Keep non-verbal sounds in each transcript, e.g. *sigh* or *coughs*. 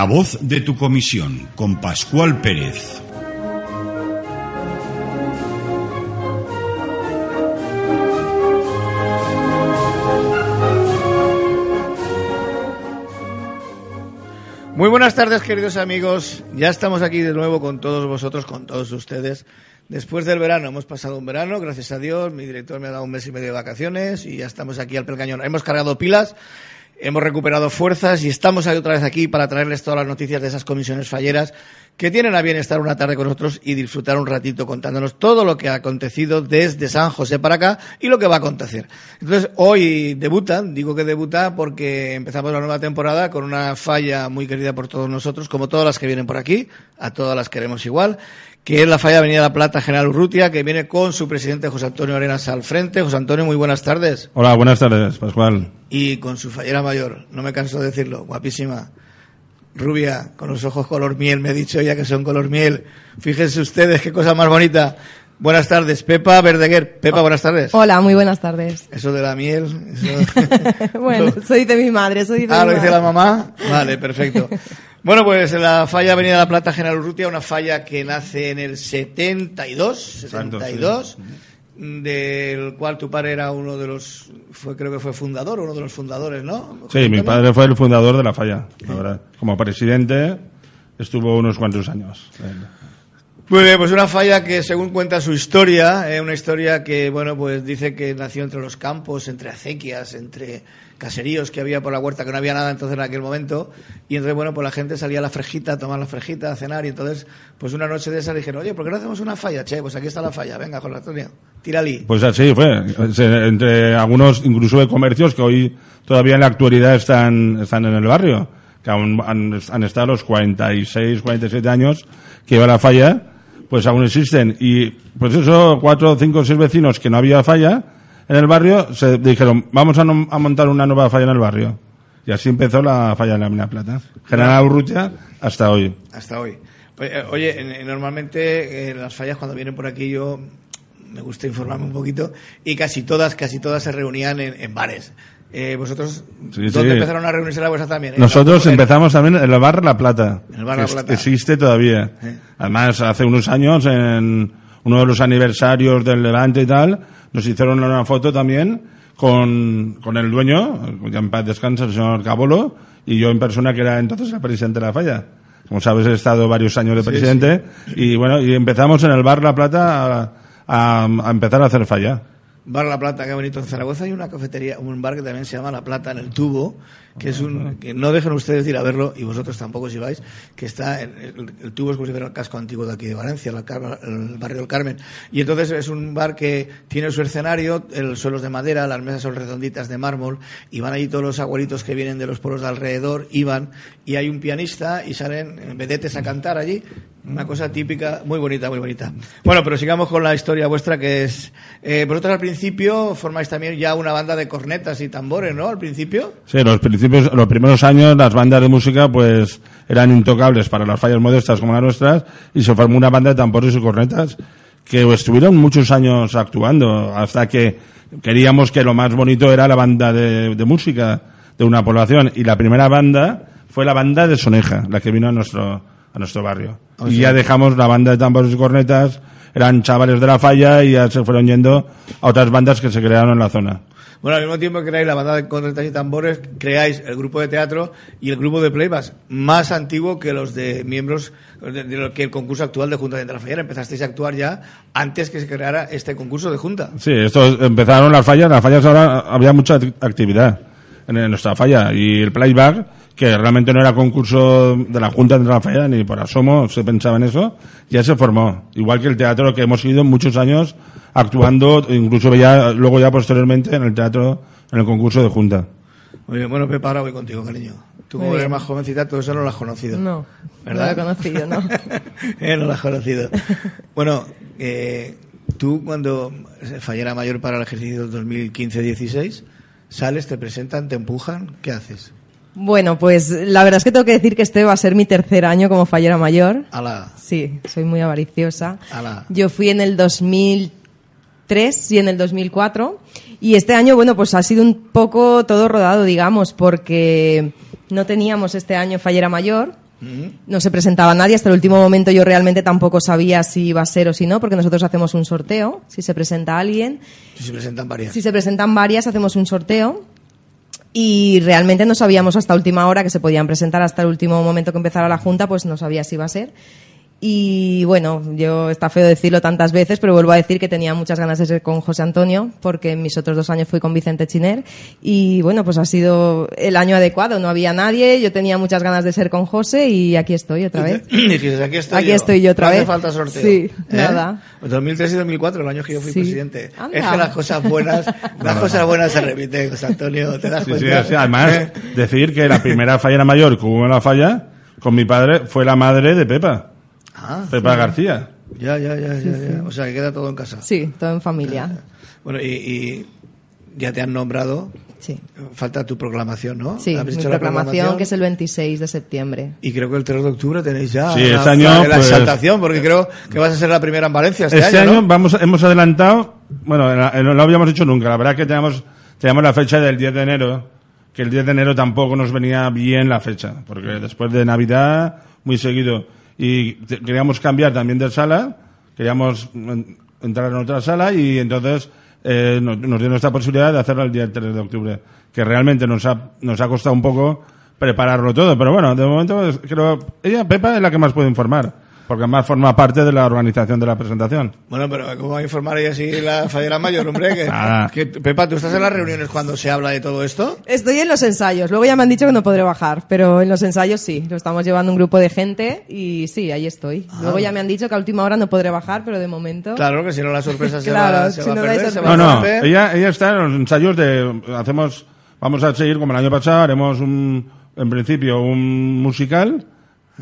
La voz de tu comisión con Pascual Pérez. Muy buenas tardes, queridos amigos. Ya estamos aquí de nuevo con todos vosotros, con todos ustedes. Después del verano, hemos pasado un verano, gracias a Dios. Mi director me ha dado un mes y medio de vacaciones y ya estamos aquí al pelcañón. Hemos cargado pilas hemos recuperado fuerzas y estamos otra vez aquí para traerles todas las noticias de esas comisiones falleras que tienen a bien estar una tarde con nosotros y disfrutar un ratito contándonos todo lo que ha acontecido desde San José para acá y lo que va a acontecer. Entonces, hoy debutan, digo que debuta porque empezamos la nueva temporada con una falla muy querida por todos nosotros, como todas las que vienen por aquí, a todas las queremos igual, que es la falla Avenida La Plata General Urrutia, que viene con su presidente José Antonio Arenas al frente. José Antonio, muy buenas tardes. Hola, buenas tardes, Pascual. Y con su fallera mayor, no me canso de decirlo, guapísima, rubia, con los ojos color miel, me ha dicho ella que son color miel. Fíjense ustedes qué cosa más bonita. Buenas tardes, Pepa Verdeguer. Pepa, buenas tardes. Hola, muy buenas tardes. Eso de la miel. *laughs* bueno, soy de mi madre, soy de Ah, mi lo dice madre. la mamá. Vale, perfecto. *laughs* Bueno, pues la falla Avenida La Plata General Urrutia, una falla que nace en el 72, 72, del cual tu padre era uno de los, fue creo que fue fundador, uno de los fundadores, ¿no? Sí, mi padre fue el fundador de la falla, la verdad. Como presidente estuvo unos cuantos años. Muy bien, pues una falla que según cuenta su historia, eh, una historia que, bueno, pues dice que nació entre los campos, entre acequias, entre caseríos que había por la huerta, que no había nada entonces en aquel momento, y entonces, bueno, pues la gente salía a la frejita, a tomar la frejita, a cenar, y entonces, pues una noche de esa dijeron, oye, ¿por qué no hacemos una falla? Che, pues aquí está la falla, venga, José Antonio, tírali. Pues así fue. Entre algunos, incluso de comercios que hoy todavía en la actualidad están, están en el barrio, que aún han, han estado los 46, 47 años que iba la falla, pues aún existen. Y pues eso, cuatro, cinco, seis vecinos que no había falla en el barrio, se dijeron, vamos a, no- a montar una nueva falla en el barrio. Y así empezó la falla de la Mina Plata. General Urrutia hasta hoy. Hasta hoy. Oye, eh, Oye, en- en- normalmente eh, las fallas cuando vienen por aquí yo me gusta informarme un poquito y casi todas, casi todas se reunían en, en bares. Eh, ¿Vosotros Sí, dónde sí. empezaron a reunirse la vuestra también? ¿En Nosotros la- empezamos también en el bar La Plata. El bar La Plata. Existe todavía. Eh. Además, hace unos años, en uno de los aniversarios del Levante y tal, nos hicieron una foto también con, con el dueño, ya en paz descansa, el señor Cabolo, y yo en persona, que era entonces el presidente de la falla. Como sabes, he estado varios años de presidente, y bueno, y empezamos en el bar La Plata a, a- a empezar a hacer falla. Bar La Plata, qué bonito. En Zaragoza hay una cafetería, un bar que también se llama La Plata en el Tubo, que es un, que no dejen ustedes de ir a verlo, y vosotros tampoco si vais, que está, en, el, el Tubo es como si fuera el casco antiguo de aquí de Valencia, la el barrio del Carmen. Y entonces es un bar que tiene su escenario, el suelo es de madera, las mesas son redonditas de mármol, y van allí todos los abuelitos que vienen de los pueblos de alrededor, iban, y hay un pianista, y salen vedetes a cantar allí, una cosa típica, muy bonita, muy bonita. Bueno, pero sigamos con la historia vuestra, que es, eh, vosotros al principio formáis también ya una banda de cornetas y tambores, ¿no? Al principio. Sí, los principios, los primeros años las bandas de música pues eran intocables para las fallas modestas como las nuestras y se formó una banda de tambores y cornetas que estuvieron muchos años actuando hasta que queríamos que lo más bonito era la banda de, de música de una población y la primera banda fue la banda de Soneja, la que vino a nuestro a nuestro barrio. y ya dejamos la banda de tambores y cornetas, eran chavales de la falla y ya se fueron yendo a otras bandas que se crearon en la zona. Bueno, al mismo tiempo que creáis la banda de cornetas y tambores, creáis el grupo de teatro y el grupo de playbacks, más antiguo que los de miembros, de, lo que el concurso actual de Junta de Fallera. Empezasteis a actuar ya antes que se creara este concurso de Junta. Sí, esto empezaron las fallas, las fallas ahora había mucha act- actividad en, nuestra falla y el playback, que realmente no era concurso de la Junta de la Falla ni por asomo se pensaba en eso, ya se formó. Igual que el teatro que hemos ido muchos años actuando, incluso ya, luego ya posteriormente en el teatro, en el concurso de Junta. Muy bien, bueno, Pepa, ahora voy contigo, cariño. Tú como eres más jovencita, todo eso no lo has conocido. No, ¿verdad? no lo he conocido, no. *laughs* Eh, no lo has conocido. *laughs* Bueno, eh, tú cuando fallera mayor para el ejercicio 2015-16, sales, te presentan, te empujan, ¿qué haces? Bueno, pues la verdad es que tengo que decir que este va a ser mi tercer año como fallera mayor. Ala, Sí, soy muy avariciosa. ala. Yo fui en el 2003 y en el 2004. Y este año, bueno, pues ha sido un poco todo rodado, digamos, porque No teníamos este año Fallera Mayor. No se presentaba nadie. Hasta el último momento yo realmente tampoco sabía si iba a ser o si no, porque nosotros hacemos un sorteo. Si se presenta alguien, Si se presentan varias. si se presentan varias, hacemos un sorteo. Y realmente no sabíamos hasta última hora que se podían presentar, hasta el último momento que empezara la junta, pues no sabía si iba a ser. Y bueno, yo está feo decirlo tantas veces, pero vuelvo a decir que tenía muchas ganas de ser con José Antonio, porque en mis otros dos años fui con Vicente Chiner. Y bueno, pues ha sido el año adecuado, no había nadie, yo tenía muchas ganas de ser con José y aquí estoy otra vez. Dijiste, *clears throat* aquí estoy Aquí yo. estoy yo otra No hace vez. falta sorteo. Sí, ¿Eh? nada. Pues 2003 y 2004, el año que yo fui Sí. presidente. Anda. Es que las cosas buenas, *laughs* las cosas buenas se repiten, José Antonio, ¿te das Sí, cuenta? sí, además, ¿Eh? decir que la primera fallera mayor que hubo en la falla con mi padre fue la madre de Pepa, Ah, Pepa García. ya, ya, ya, ya, ya. O sea, que queda todo en casa. Sí, todo en familia. Bueno, y, y ya te han nombrado. Sí. Falta tu proclamación, ¿no? Sí, mi ¿Habéis hecho la proclamación, que es el 26 de septiembre. Y creo que el 3 de octubre tenéis ya Sí, la, este año, la- la pues- exaltación, porque creo que vas a ser la primera en Valencia este, Este, año, año, ¿no? vamos, hemos adelantado, bueno, la- no lo habíamos hecho nunca, la verdad que teníamos, teníamos la fecha del 10 de enero, que el 10 de enero tampoco nos venía bien la fecha, porque después de Navidad, muy seguido, y queríamos cambiar también de sala, queríamos entrar en otra sala y entonces eh, nos, nos dio nuestra posibilidad de hacerlo el día 3 de octubre, que realmente nos ha, nos ha costado un poco prepararlo todo, pero bueno, de momento creo, ella, Pepa, es la que más puede informar, porque además forma parte de la organización de la presentación. Bueno, pero ¿cómo va a informar ella si la fallera mayor, hombre? Que, Pepa, ¿tú estás en las reuniones cuando se habla de todo esto? Estoy en los ensayos. Luego ya me han dicho que no podré bajar, pero en los ensayos sí. Lo estamos llevando un grupo de gente y sí, ahí estoy. Luego ya me han dicho que a última hora no podré bajar, pero de momento. Claro, que si no la sorpresa se Claro, va, se si va no a perder, se sorpresa. va No, a no, ella, ella está en los ensayos de, hacemos, vamos a seguir como el año pasado, haremos un, en principio un musical,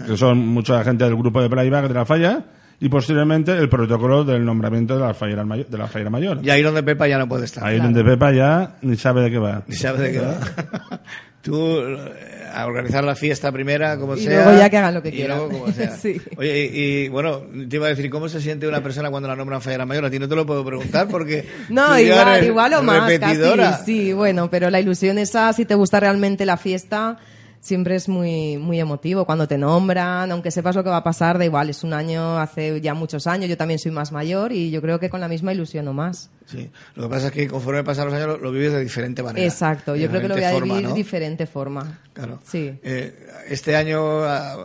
que son mucha gente del grupo de playback de la falla, y posteriormente el protocolo del nombramiento de la fallera, mayor, de la fallera mayor. Y ahí donde Pepa ya no puede estar. Ahí donde Pepa ya ni sabe de qué va. Ni sabe de qué va. *laughs* Tú eh, a organizar la fiesta primera, como Y sea. luego ya que hagan lo que y quieran. luego como sea. *laughs* Sí. Oye, y, y, bueno, te iba a decir, ¿cómo se siente una persona cuando la nombran fallera mayor? A ti no te lo puedo preguntar porque. *laughs* No, igual, igual o más, repetidora. casi. Sí, bueno, pero la ilusión esa, si te gusta realmente la fiesta, siempre es muy, muy emotivo. Cuando te nombran, aunque sepas lo que va a pasar, da igual, es un año, hace ya muchos años, yo también soy más mayor y yo creo que con la misma ilusión o más. Sí. Lo que pasa es que conforme pasan los años lo, lo vives de diferente manera. Exacto, yo creo que lo voy a vivir de ¿no? diferente forma. Claro. Sí. Eh, este año,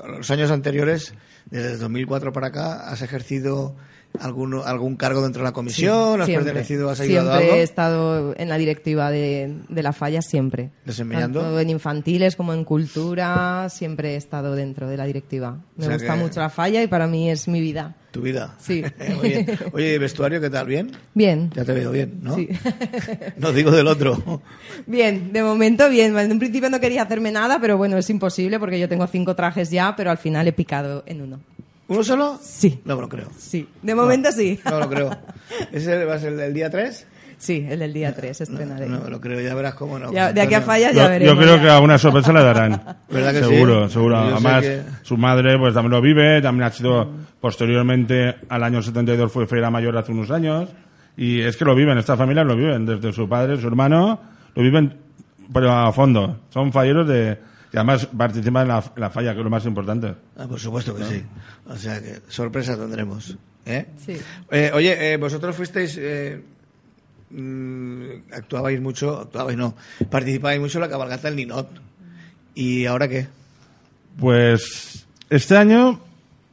los años anteriores, desde el 2004 para acá, ¿has ejercido algún, algún cargo dentro de la comisión? ¿Has Siempre. pertenecido, has ayudado Siempre algo? he estado en la directiva de, de la falla, siempre. ¿Desempeñando? Tanto en infantiles como en cultura, siempre he estado dentro de la directiva. Me O sea gusta que- mucho la falla y para mí es mi vida. Tu vida. Sí. *laughs* Muy bien. *laughs* Oye, ¿y vestuario qué tal? ¿Bien? Bien. Ya te veo bien, ¿no? Sí. *laughs* No digo del otro. Bien, de momento bien. En un principio no quería hacerme nada, pero bueno, es imposible porque yo tengo cinco trajes ya, pero al final he picado en uno. ¿Uno solo? Sí. No me lo creo. Sí, de momento sí. No me lo creo. ¿Ese va a ser el día 3? Sí, el del día 3 estrenaré. No me lo creo, ya verás cómo no. Ya- de aquí a fallas ya Yo, veremos. yo creo ya. que alguna sorpresa le darán. *laughs* ¿Verdad que sí? seguro, seguro. Yo Además, que- su madre pues también lo vive, también ha sido posteriormente al año 72 fue Feira Mayor hace unos años. Y es que lo viven, esta familia lo viven, desde su padre, su hermano, lo viven pero a fondo. Son falleros de... Y además participan en la, falla, que es lo más importante. Ah, por supuesto que sí. O sea que sorpresa tendremos. ¿eh? Sí. Eh, oye, eh, vosotros fuisteis. Eh, mm, actuabais mucho, actuabais no, participabais mucho en la cabalgata del Ninot. ¿Y ahora qué? Pues este año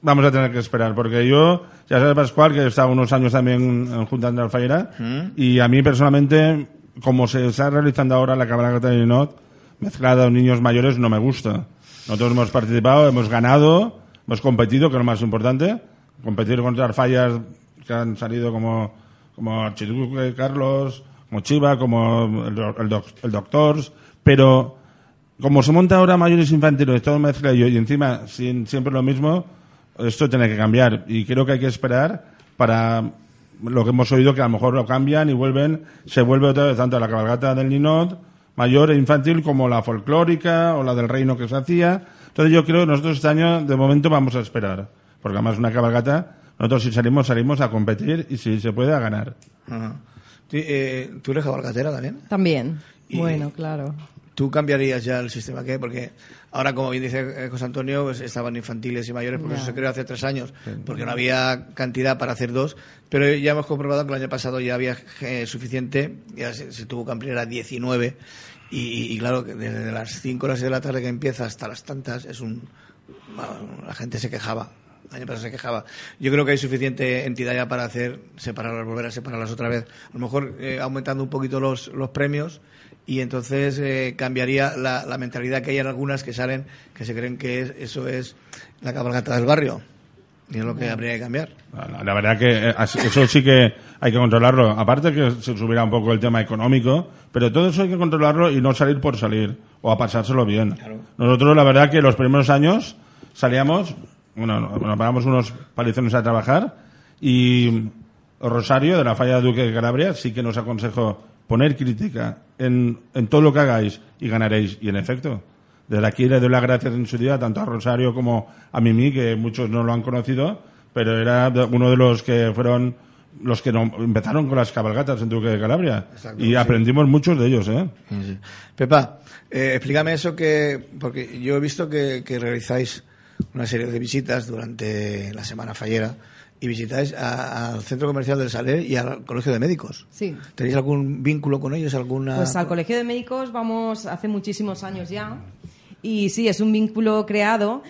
vamos a tener que esperar, porque yo, ya sabes Pascual, que he estado unos años también en Junta de Alfayera, y a mí personalmente, como se está realizando ahora la cabalgata de Ninot, mezclada con niños mayores, no me gusta. Nosotros hemos participado, hemos ganado, hemos competido, que es lo más importante, competir contra fallas que han salido como, como Archiduque Carlos, como Chiva, como el, el, el Doctors, pero como se monta ahora mayores infantiles, todo mezcla y, y encima sin, siempre lo mismo, esto tiene que cambiar. Y creo que hay que esperar para lo que hemos oído, que a lo mejor lo cambian y vuelven, se vuelve otra vez tanto la cabalgata del Ninot, mayor e infantil, como la folclórica o la del reino que se hacía. Entonces yo creo que nosotros este año, de momento, vamos a esperar. Porque además una cabalgata, nosotros si salimos, salimos a competir y si se puede, a ganar. Ajá. ¿Tú, eh, ¿tú eres cabalgatera también? También. Y- Bueno, claro. ¿Tú cambiarías ya el sistema que Porque ahora, como bien dice eh, José Antonio, pues estaban infantiles y mayores, porque eso se creó hace tres años, porque no había cantidad para hacer dos. Pero ya hemos comprobado que el año pasado ya había eh, suficiente, ya se, se tuvo que ampliar a 19. Y, y- claro, desde las 5 o las 6 de la tarde que empieza hasta las tantas, es un. la gente se quejaba. El año pasado se quejaba. Yo creo que hay suficiente entidad ya para hacer separarlas, volver a separarlas otra vez. A lo mejor eh, aumentando un poquito los, los premios y entonces eh, cambiaría la, la mentalidad que hay en algunas que salen que se creen que es- eso es la cabalgata del barrio. Y es lo que habría que cambiar. La, la verdad que eh, eso sí que hay que controlarlo. Aparte que se subiera un poco el tema económico, pero todo eso hay que controlarlo y no salir por salir o a pasárselo bien. Nosotros la verdad que los primeros años salíamos, bueno, nos pagamos unos palizones a trabajar y Rosario de la falla de Duque de Calabria sí que nos aconsejó poner crítica en, en todo lo que hagáis y ganaréis. Y en efecto, desde aquí le doy las gracias en su día tanto a Rosario como a Mimi, que muchos no lo han conocido, pero era uno de los que fueron los que no- empezaron con las cabalgatas en Duque de Calabria. Exacto, y sí. aprendimos muchos de ellos, ¿eh? Pepa, eh, explícame eso que, porque yo he visto que, que realizáis una serie de visitas durante la semana fallera y visitáis a- al centro comercial del Saler y al colegio de médicos. Sí. ¿Tenéis algún vínculo con ellos? ¿Alguna? Pues al Colegio de Médicos vamos hace muchísimos años ya. Y sí, es un vínculo creado.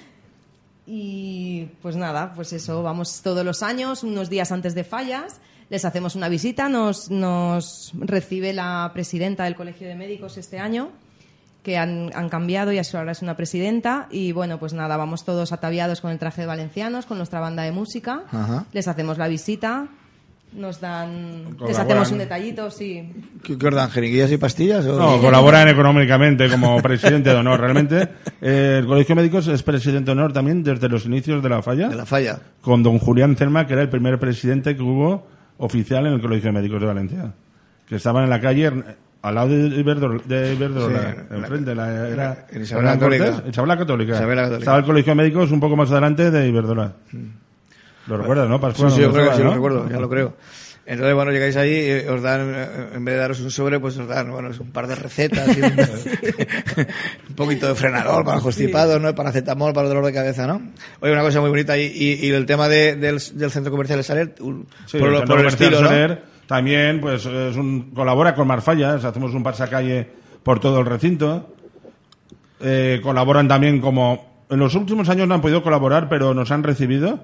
Y pues nada, pues eso, vamos todos los años, unos días antes de fallas, les hacemos una visita, nos, nos recibe la presidenta del Colegio de Médicos este año, que han, han cambiado y ahora es una presidenta. Y bueno, pues nada, vamos todos ataviados con el traje de valencianos, con nuestra banda de música, Ajá. les hacemos la visita, nos dan, les hacemos un detallito, sí. ¿Qué, qué os dan? ¿Jeringuillas y pastillas? o- No, colaboran económicamente como *laughs* presidente de honor. Realmente, eh, el Colegio de Médicos es presidente de honor también desde los inicios de la falla, De la falla. con don Julián Celma, que era el primer presidente que hubo oficial en el Colegio de Médicos de Valencia. Que estaban en la calle, al lado de Iberdrola, de Iberdrola, Sí, enfrente, la, era, en Isabel Cortés, Católica. Isabel la Católica. Isabel la Católica. Estaba el Colegio de Médicos un poco más adelante de Iberdrola. Lo recuerdas, ¿no, Sí, sí, yo ¿No creo que sí, lo recuerdo, ya lo creo. Entonces, bueno, llegáis ahí y os dan, eh, en vez de daros un sobre, pues os dan, bueno, un par de recetas, y un, *laughs* un poquito de frenador para los constipados, ¿no? Paracetamol para el dolor de cabeza, ¿no? Oye, una cosa muy bonita, y, y, y el tema de- del, del centro comercial de Saler, un- Sí, por, el lo- por el estilo, ¿no? Soler también pues es un, colabora con Marfallas, hacemos un pasacalle por todo el recinto. Eh, colaboran también como en los últimos años no han podido colaborar, pero nos han recibido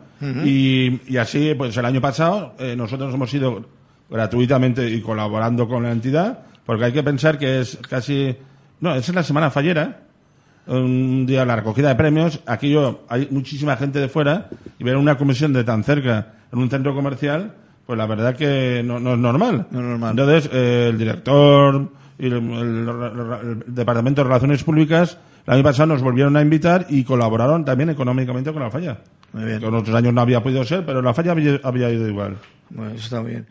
y, y así pues el año pasado eh, nosotros hemos ido gratuitamente y colaborando con la entidad, porque hay que pensar que es casi no, es la semana fallera un día la recogida de premios, aquí yo, hay muchísima gente de fuera y ver una comisión de tan cerca en un centro comercial, pues la verdad que no, no es normal. No es normal. Entonces, eh, el director y el, el- el Departamento de Relaciones Públicas el año pasado nos volvieron a invitar y colaboraron también económicamente con la falla. Muy bien. Que en otros años no había podido ser, pero la falla había, había ido igual. Bueno, eso está bien.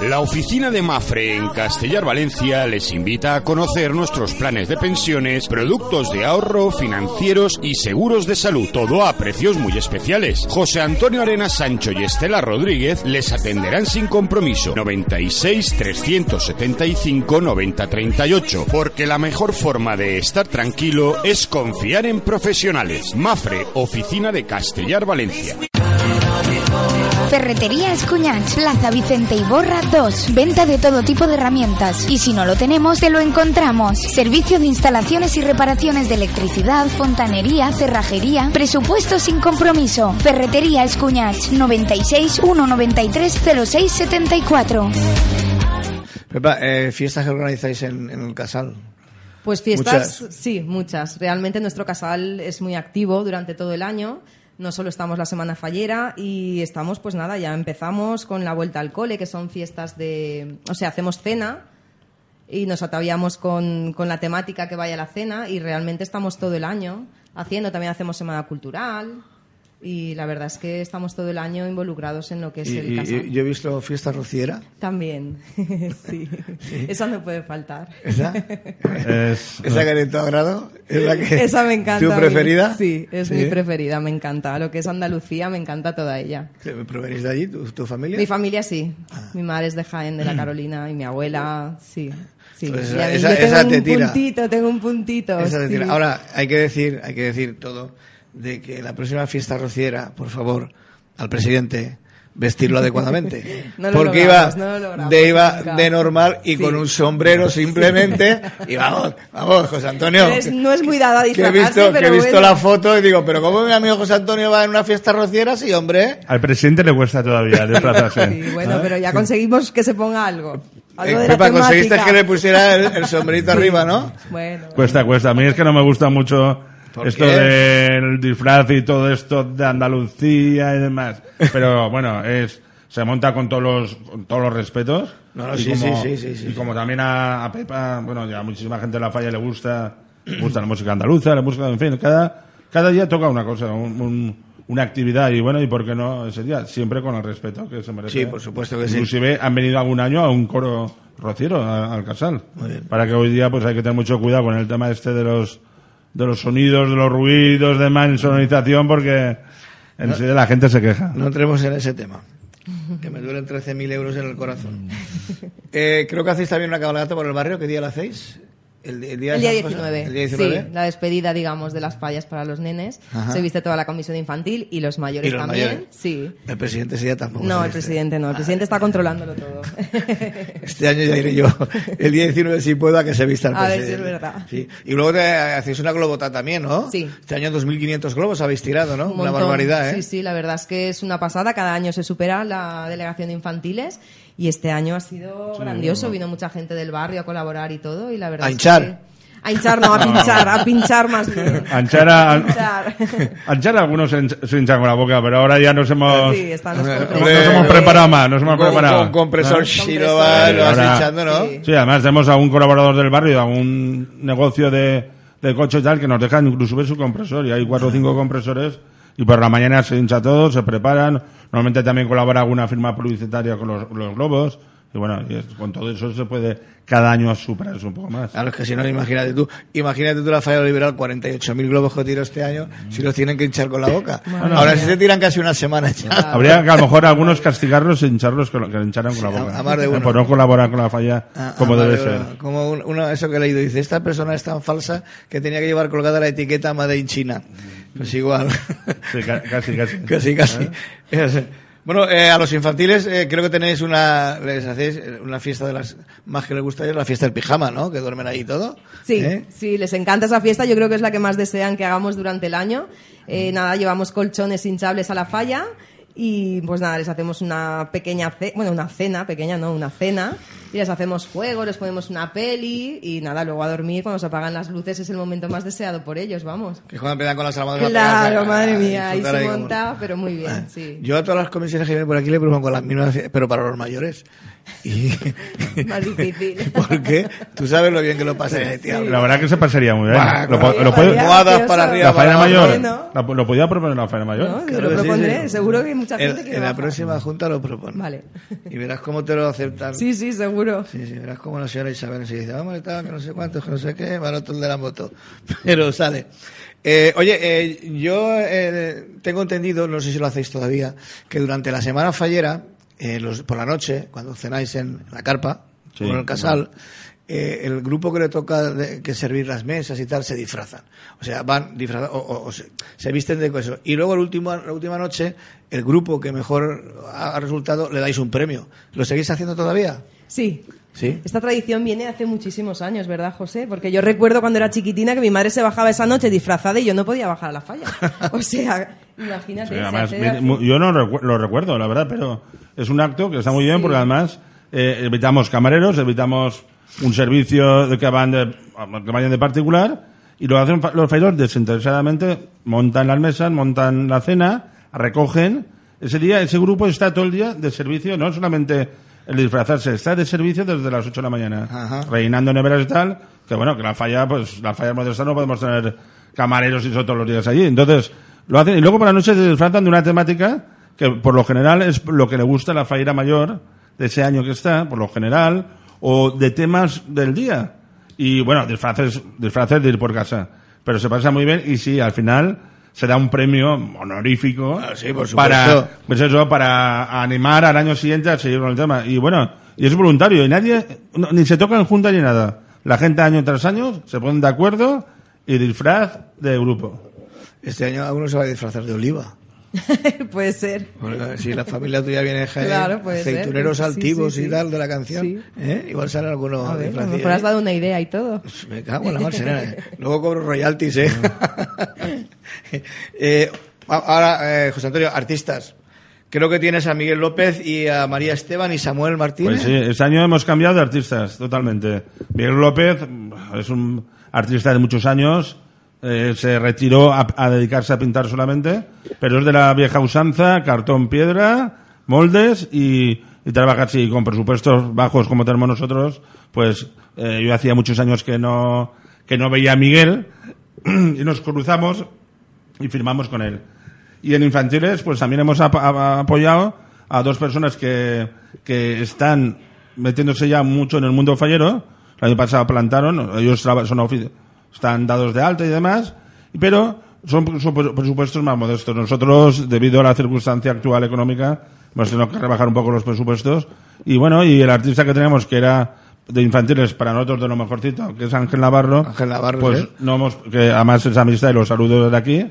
La oficina de Mafre en Castellar Valencia les invita a conocer nuestros planes de pensiones, productos de ahorro, financieros y seguros de salud. Todo a precios muy especiales. José Antonio Arena Sancho y Estela Rodríguez les atenderán sin compromiso. 96 375 90 38. Porque la mejor forma de estar tranquilo es confiar en profesionales. Mafre, oficina de Castellar Valencia. Ferretería Escuñach, Plaza Vicente Iborra 2. Venta de todo tipo de herramientas. Y si no lo tenemos, te lo encontramos. Servicio de instalaciones y reparaciones de electricidad, fontanería, cerrajería. Presupuesto sin compromiso. Ferretería Escuñach, 96 193 06 74. Pepa, eh, fiestas que organizáis en, en el Casal. Pues fiestas, Muchas. sí, muchas. Realmente nuestro casal es muy activo durante todo el año. No solo estamos la semana fallera y estamos, pues nada, ya empezamos con la vuelta al cole, que son fiestas de... O sea, hacemos cena y nos ataviamos con, con la temática que vaya a la cena y realmente estamos todo el año haciendo. También hacemos semana cultural y la verdad es que estamos todo el año involucrados en lo que es Y, el y- casal. y yo he visto fiesta rociera. También, *laughs* sí. Eso no puede faltar. ¿Esa? Es- *laughs* ¿Esa que de tu agrado? ¿Es la que, Esa me *laughs* encanta. ¿Tu preferida? Sí, es ¿Sí? mi preferida, me encanta. Lo que es Andalucía, me encanta toda ella. ¿Pero venís de allí, tu, tu familia? Mi familia sí. Ah. Mi madre es de Jaén, de la Carolina, y mi abuela, sí. Sí, Pues esa, yo tengo esa un te tira. puntito, tengo un puntito. Esa te sí. tira. Ahora, hay que decir, hay que decir todo, de que la próxima fiesta rociera, por favor, al presidente vestirlo adecuadamente. *laughs* No lo porque logramos, iba no lo logramos de iba nunca. de normal y Sí. con un sombrero simplemente *laughs* y vamos, vamos, José Antonio. Es- no es muy dado a que he visto, que pero he visto bueno. la foto y digo, pero ¿cómo mi amigo José Antonio va en una fiesta rociera? Sí, hombre. Al presidente le cuesta todavía desplazarse. *laughs* Sí, bueno, pero ya conseguimos que se ponga algo. Algo Eh, de la Pepa, conseguiste que le pusiera el, el sombrerito arriba, ¿no? Bueno. Cuesta, cuesta. A mí es que no me gusta mucho ¿Por esto qué? del disfraz y todo esto de Andalucía y demás. Pero bueno, es se monta con todos los con todos los respetos. No, no, y sí, como, sí, sí. Y como también a, a Pepa, bueno, ya muchísima gente de la falla le gusta, le gusta la música andaluza, la música, en fin, cada, cada día toca una cosa, un- un- una actividad y bueno, y por qué no ese día, siempre con el respeto que se merece. Sí, por supuesto que sí. Inclusive han venido algún año a un coro rociero a- al casal. Muy bien. Para que hoy día pues hay que tener mucho cuidado con el tema este de los de los sonidos, de los ruidos, de más insonorización porque enseguida la gente se queja. No entremos en ese tema. Que me duelen 13.000 euros en el corazón. *laughs* Eh, creo que hacéis también una cabalgata por el barrio. ¿Qué día la hacéis? El, el día, El día esas cosas? 19. El día 19. Sí, la despedida, digamos, de las fallas para los nenes. Ajá. Se viste toda la comisión infantil y los mayores Y los también. mayores. Sí. El presidente ese día tampoco. No, el presidente no. El presidente está controlándolo todo. *laughs* Este año ya iré yo. El día 19 si puedo a que se vista el A ver si presidente. es verdad. Sí. Y luego te hacéis una globota también, ¿no? Sí. Este año 2.500 globos habéis tirado, ¿no? Un Una barbaridad, ¿eh? Sí, sí, la verdad es que es una pasada. Cada año se supera la delegación de infantiles y este año ha sido grandioso. Vino mucha gente del barrio a colaborar y todo y la verdad A es hinchar. que- A hinchar, no, a *laughs* pinchar, a pinchar más bien. *laughs* A hinchar a- A pinchar. *laughs* Anchar algunos se hinch- se hinchan con la boca, pero ahora ya nos hemos, Sí, están los nos hemos preparado más, nos hemos Con- preparado. Con compresor sí lo vas, hinchando, ¿no? Sí. Sí, además tenemos a un colaborador del barrio, a un negocio de, de coche y tal, que nos dejan incluso ver su compresor. Y hay cuatro o cinco compresores. Y por la mañana se hincha todo, se preparan. Normalmente también colabora alguna firma publicitaria con los, los globos. Y bueno, con todo eso se puede cada año superar eso un poco más. Claro, es que si no, imagínate tú. Imagínate tú la falla liberal, 48.000 globos que tiro este año, si los tienen que hinchar con la boca. *laughs* Ahora sí se tiran casi una semana ya. Habría que a lo mejor algunos castigarlos e hincharlos lo- que hincharan con la a- boca. a más de uno. Por no colaborar con la falla como debe ser. Como un- uno, eso que he leído, dice, esta persona es tan falsa que tenía que llevar colgada la etiqueta Made in China. Pues igual. Sí, ca- casi, casi. *laughs* casi, casi. Bueno, eh, a los infantiles eh, creo que tenéis una, les hacéis eh, una fiesta de las más que les gusta es la fiesta del pijama, ¿no? Que duermen ahí todo. Sí, ¿Eh? sí, les encanta esa fiesta. Yo creo que es la que más desean que hagamos durante el año. Eh, nada, llevamos colchones hinchables a la falla y pues nada, les hacemos una pequeña, ce- bueno, una cena, pequeña no, una cena. Y les hacemos juegos, les ponemos una peli y nada, luego a dormir cuando se apagan las luces es el momento más deseado por ellos, vamos. Que juegan empiezan con las salamadas. Claro, a madre mía, ahí se como- monta, pero muy bien, sí. Yo a todas las comisiones que vienen por aquí le propongo las mismas, pero para los mayores. Y... *laughs* Más difícil. *laughs* Porque tú sabes lo bien que lo pasa ese tío. La verdad que se pasaría muy bien. Lo, lo almohadas gracioso. para arriba, la faena mayor. La- lo podía proponer la faena mayor. ¿No? Yo lo que sí, propondré, sí. seguro que mucha gente En, quiere en la próxima junta lo propone. Vale. Y verás cómo te lo aceptan. Sí, sí, seguro. Sí, sí, verás cómo la señora Isabel se dice, vamos, que no sé cuántos, que no sé qué, el de la moto. *laughs* Pero sale. Eh, oye, eh, yo eh, tengo entendido, no sé si lo hacéis todavía, que durante la semana fallera, eh, los, por la noche, cuando cenáis en la carpa, Sí, o en el casal, eh, el grupo que le toca de- que servir las mesas y tal se disfrazan. O sea, van disfrazados, o, o- o se, se visten de eso. Y luego el último, la última noche, el grupo que mejor ha resultado le dais un premio. ¿Lo seguís haciendo todavía? Sí. Sí. Esta tradición viene hace muchísimos años, ¿verdad, José? Porque yo recuerdo cuando era chiquitina que mi madre se bajaba esa noche disfrazada y yo no podía bajar a la falla. *laughs* O sea, imagínate. Sí, se además, hace mi- así. mu- yo no recu- lo recuerdo, la verdad, pero es un acto que está muy bien Sí. porque además eh, evitamos camareros, evitamos un servicio de que, van de, que vayan de particular y lo hacen los fairos desinteresadamente, montan las mesas, montan la cena, recogen. Ese día, ese grupo está todo el día de servicio, no solamente el disfrazarse, está de servicio desde las 8 de la mañana, Ajá. rellenando neveras y tal, que bueno, que la falla, pues la falla moderna no podemos tener camareros y eso todos los días allí. Entonces, lo hacen y luego por la noche se disfrazan de una temática que por lo general es lo que le gusta a la faira mayor de ese año que está, por lo general, o de temas del día. Y bueno, disfraces, disfraces de ir por casa. Pero se pasa muy bien y sí, al final se da un premio honorífico Ah, sí, por para, pues eso, para animar al año siguiente a seguir con el tema. Y bueno, Y es voluntario, y nadie, no- ni se toca en junta ni nada. La gente año tras año se ponen de acuerdo y disfraz de grupo. Este año alguno se va a disfrazar de oliva. *laughs* Puede ser. Porque si la familia tuya viene de Jaén, Claro, puede ser. aceituneros Sí, altivos sí, y tal de la canción, Sí. ¿eh? igual sale alguno A ver, a lo disfrazado. mejor has dado una idea y todo. Me cago en la mar, serena. *laughs* Luego cobro royalties, ¿eh? *laughs* Eh, ahora, eh, José Antonio, artistas. Creo que tienes a Miguel López y a María Esteban y Samuel Martínez. Pues sí, este año hemos cambiado de artistas, totalmente. Miguel López es un artista de muchos años, eh, se retiró a, dedicarse a pintar solamente, pero es de la vieja usanza, cartón, piedra, moldes y, y trabaja así con presupuestos bajos como tenemos nosotros. Pues eh, yo hacía muchos años que no, que no veía a Miguel *clears throat* y nos cruzamos y firmamos con él. Y en infantiles, pues también hemos apoyado a dos personas que, que están metiéndose ya mucho en el mundo fallero. El año pasado plantaron, ellos son están dados de alta y demás, pero son presu- presupuestos más modestos. Nosotros, debido a la circunstancia actual económica, hemos tenido que rebajar un poco los presupuestos. Y bueno, y el artista que tenemos, que era de infantiles para nosotros de lo mejorcito, que es Ángel Navarro, Ángel Navarro, pues no hemos, que además es amistad y los saludo desde aquí,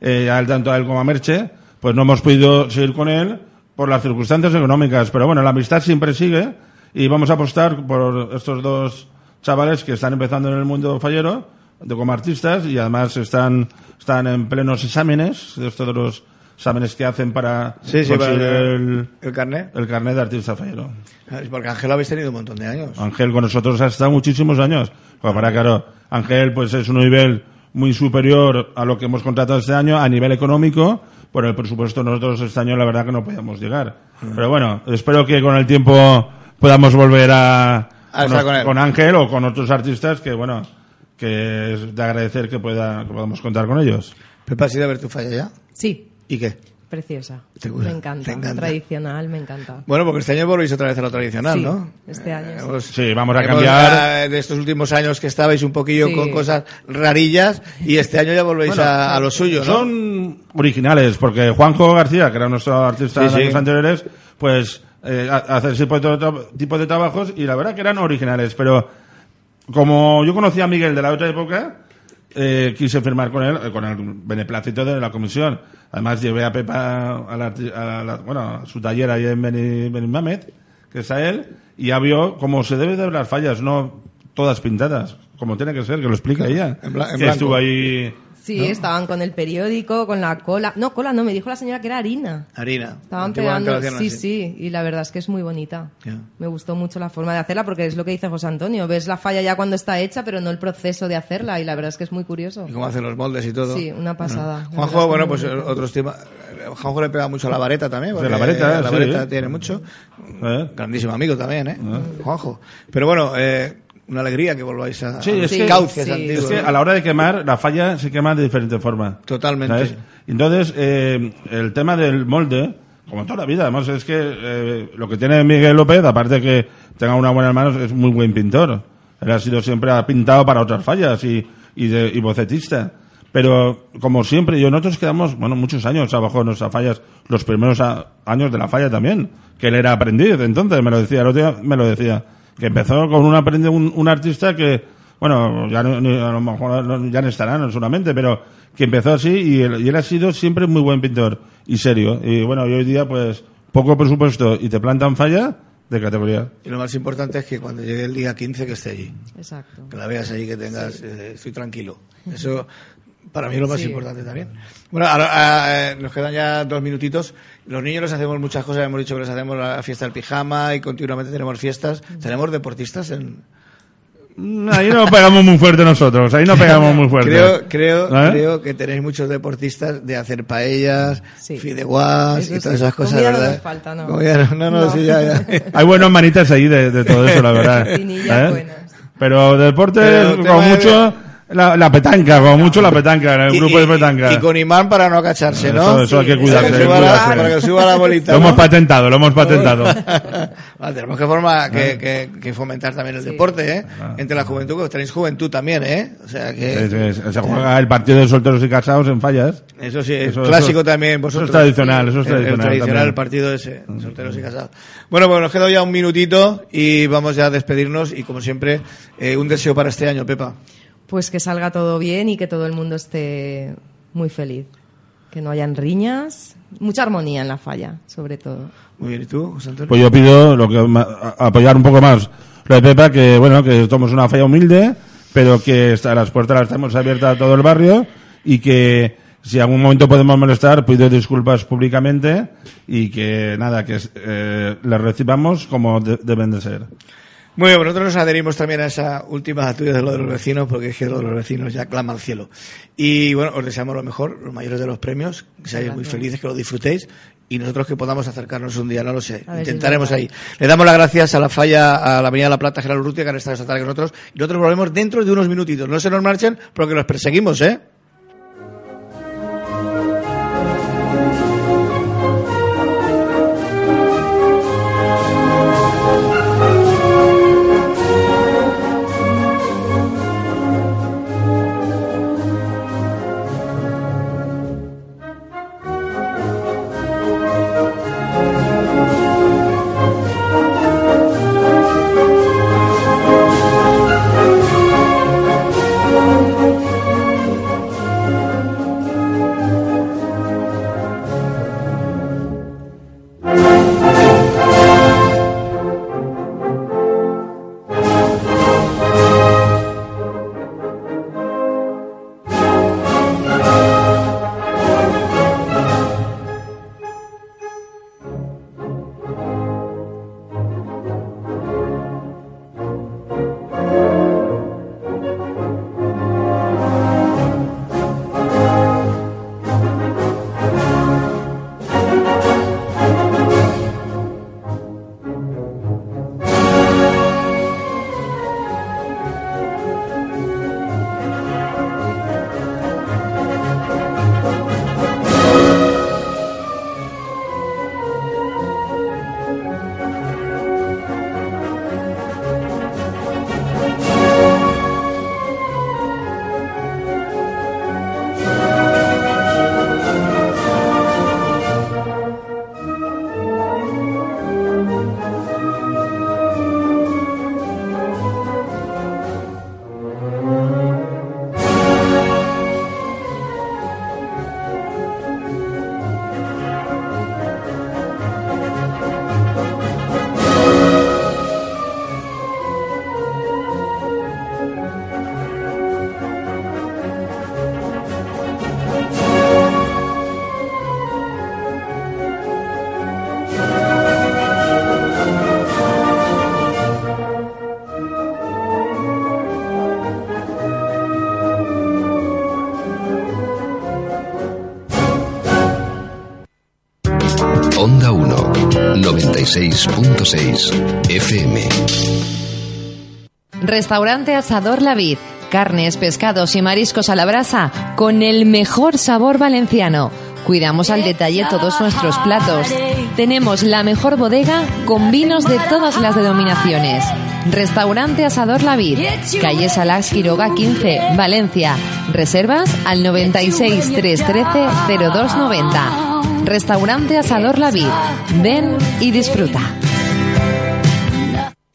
eh, a él, tanto a él como a Merche, pues no hemos podido seguir con él por las circunstancias económicas. Pero bueno, la amistad siempre sigue y vamos a apostar por estos dos chavales que están empezando en el mundo fallero de, como artistas y además están, están en plenos exámenes, de estos de los exámenes que hacen para Sí, sí, para conseguir el, el, el carnet. el carnet de artista fallero. Porque Ángel habéis tenido un montón de años. Ángel con nosotros ha estado muchísimos años. Pues para claro, Ángel pues es un nivel muy superior a lo que hemos contratado este año a nivel económico. Por el presupuesto nosotros este año la verdad que no podíamos llegar. Pero bueno, espero que con el tiempo podamos volver a, Estar con él. con Ángel o con otros artistas que bueno, que es de agradecer que pueda que podamos contar con ellos. Pepe, ¿has ido a ver tu falla ya? Sí, ¿Y qué? preciosa. ¿Te gusta? Me encanta. ¿Te encanta? Tradicional, me encanta. Bueno, porque este año volvéis otra vez a lo tradicional, Sí, ¿no? este año sí. hemos- Sí, vamos a cambiar. eh, de estos últimos años que estabais un poquillo Sí. con cosas rarillas y este año ya volvéis Bueno, a, a lo suyo, ¿no? Son originales, porque Juanjo García, que era nuestro artista Sí, de sí. años anteriores, pues eh, ha- hace ese tipo de, tra- tipo de trabajos y la verdad que eran originales, pero como yo conocía a Miguel de la otra época, eh, quise firmar con él, eh, con el beneplácito de la comisión. Además llevé a Pepa a, la, a la- bueno, a su taller ahí en Beni- Benimàmet, que está él, y ya vio cómo se debe de ver las fallas, no todas pintadas, como tiene que ser, que lo explica ella. en bla- en que blanco. estuvo ahí Sí, estaban con el periódico, con la cola. No, cola no, me dijo la señora que era harina. Harina. Estaban pegando, sí, así. sí, y la verdad es que es muy bonita. Me gustó mucho la forma de hacerla porque es lo que dice José Antonio, ves la falla ya cuando está hecha, pero no el proceso de hacerla y la verdad es que es muy curioso. Y cómo hacen los moldes y todo. Sí, una pasada. Juanjo, bueno, pues bonito. otros temas. Juanjo le pega mucho a la vareta también. porque la vareta, La sí. vareta tiene mucho. ¿Eh? Grandísimo amigo también, ¿eh? Juanjo. Pero bueno, eh, una alegría que volváis a, Sí, a los que- cauces sí. antiguos. Es que ¿no? a la hora de quemar, la falla se quema de diferente forma. Totalmente. ¿sabes? Entonces, eh, el tema del molde, como toda la vida, además es que eh, lo que tiene Miguel López, aparte de que tenga una buena mano, es muy buen pintor. Él ha sido siempre ha pintado para otras fallas y, y, de- y bocetista. Pero, como siempre, yo nosotros quedamos, bueno, muchos años abajo de nuestras fallas, los primeros a- años de la falla también, que él era aprendiz, entonces me lo decía, el otro día me lo decía, que empezó con un aprendiz, un, un artista que, bueno, ya no, ni- a lo mejor no- ya no estarán solamente, pero que empezó así y él, y él ha sido siempre muy buen pintor y serio. Y bueno, y hoy día, pues, poco presupuesto y te plantan falla de categoría. Y lo más importante es que cuando llegue el día 15 que esté allí. Exacto. Que la veas allí, que tengas, eh, estoy tranquilo. Eso para mí es lo más Sí. importante también. Bueno, ahora eh, nos quedan ya dos minutitos. Los niños les hacemos muchas cosas, hemos dicho que les hacemos la fiesta del pijama y continuamente tenemos fiestas. ¿Tenemos deportistas en...? Mm, Ahí no pegamos muy fuerte nosotros, ahí no *laughs* pegamos muy fuerte. Creo, creo, ¿Eh? creo que tenéis muchos deportistas de hacer paellas, Sí. fideuás Eso y todas sí. esas cosas, Comida no ¿verdad? nos falta, ¿no? Comida no, no, no, No. sí, ya, ya. *laughs* Hay buenas manitas ahí de, de todo eso, la verdad. ¿Eh? buenas. Pero deporte, Pero tema como de- mucho, La, la petanca, como mucho la petanca, el Y- grupo y- de petanca. Y, con imán para no agacharse, ¿no? Eso, eso hay que cuidarse, Para que suba la- para que suba la bolita. Lo ¿no? hemos patentado, lo hemos patentado. *laughs* Vale, tenemos que, forma, que, que- que fomentar también el deporte, ¿eh? Ah. Entre la juventud, que tenéis juventud también, ¿eh? O sea que... Sí, sí, se juega el partido de solteros y casados en fallas. Eso sí, es Eso- clásico eso- también. eso Vosotros, es tradicional, eso es El- el, tradicional tradicional también. el partido ese, solteros y casados. Bueno, pues nos queda ya un minutito y vamos ya a despedirnos y como siempre, eh, un deseo para este año, Pepa. Pues que salga todo bien y que todo el mundo esté muy feliz. Que no hayan riñas, mucha armonía en la falla, sobre todo. Muy bien, ¿y tú, José Antonio? Pues yo pido lo que ma- a- apoyar un poco más lo de Pepa, que bueno, que somos una falla humilde, pero que está, las puertas las tenemos abiertas a todo el barrio y que si en algún momento podemos molestar, pido disculpas públicamente y que nada, que eh, las recibamos como de- deben de ser. Muy bien, nosotros nos adherimos también a esa última tuya de lo de los vecinos, porque es que lo de los vecinos ya clama al cielo. Y bueno, os deseamos lo mejor, los mayores de los premios, que seáis muy felices, que lo disfrutéis, y nosotros que podamos acercarnos un día, no lo sé, A ver si intentaremos ahí. Le damos las gracias a la falla, a la Avenida La Plata, Gerardo Urrutia, que han estado esta tarde con nosotros, y nosotros volvemos dentro de unos minutitos. No se nos marchen, porque los perseguimos, ¿eh? 96.6 FM. Restaurante Asador La Vid. Carnes, pescados y mariscos a la brasa con el mejor sabor valenciano. Cuidamos al detalle todos nuestros platos. Tenemos la mejor bodega con vinos de todas las denominaciones. Restaurante Asador La Vid. Calle Salás Quiroga 15, Valencia. Reservas al 96 313 0290. Restaurante Asador La Vid. Ven y disfruta.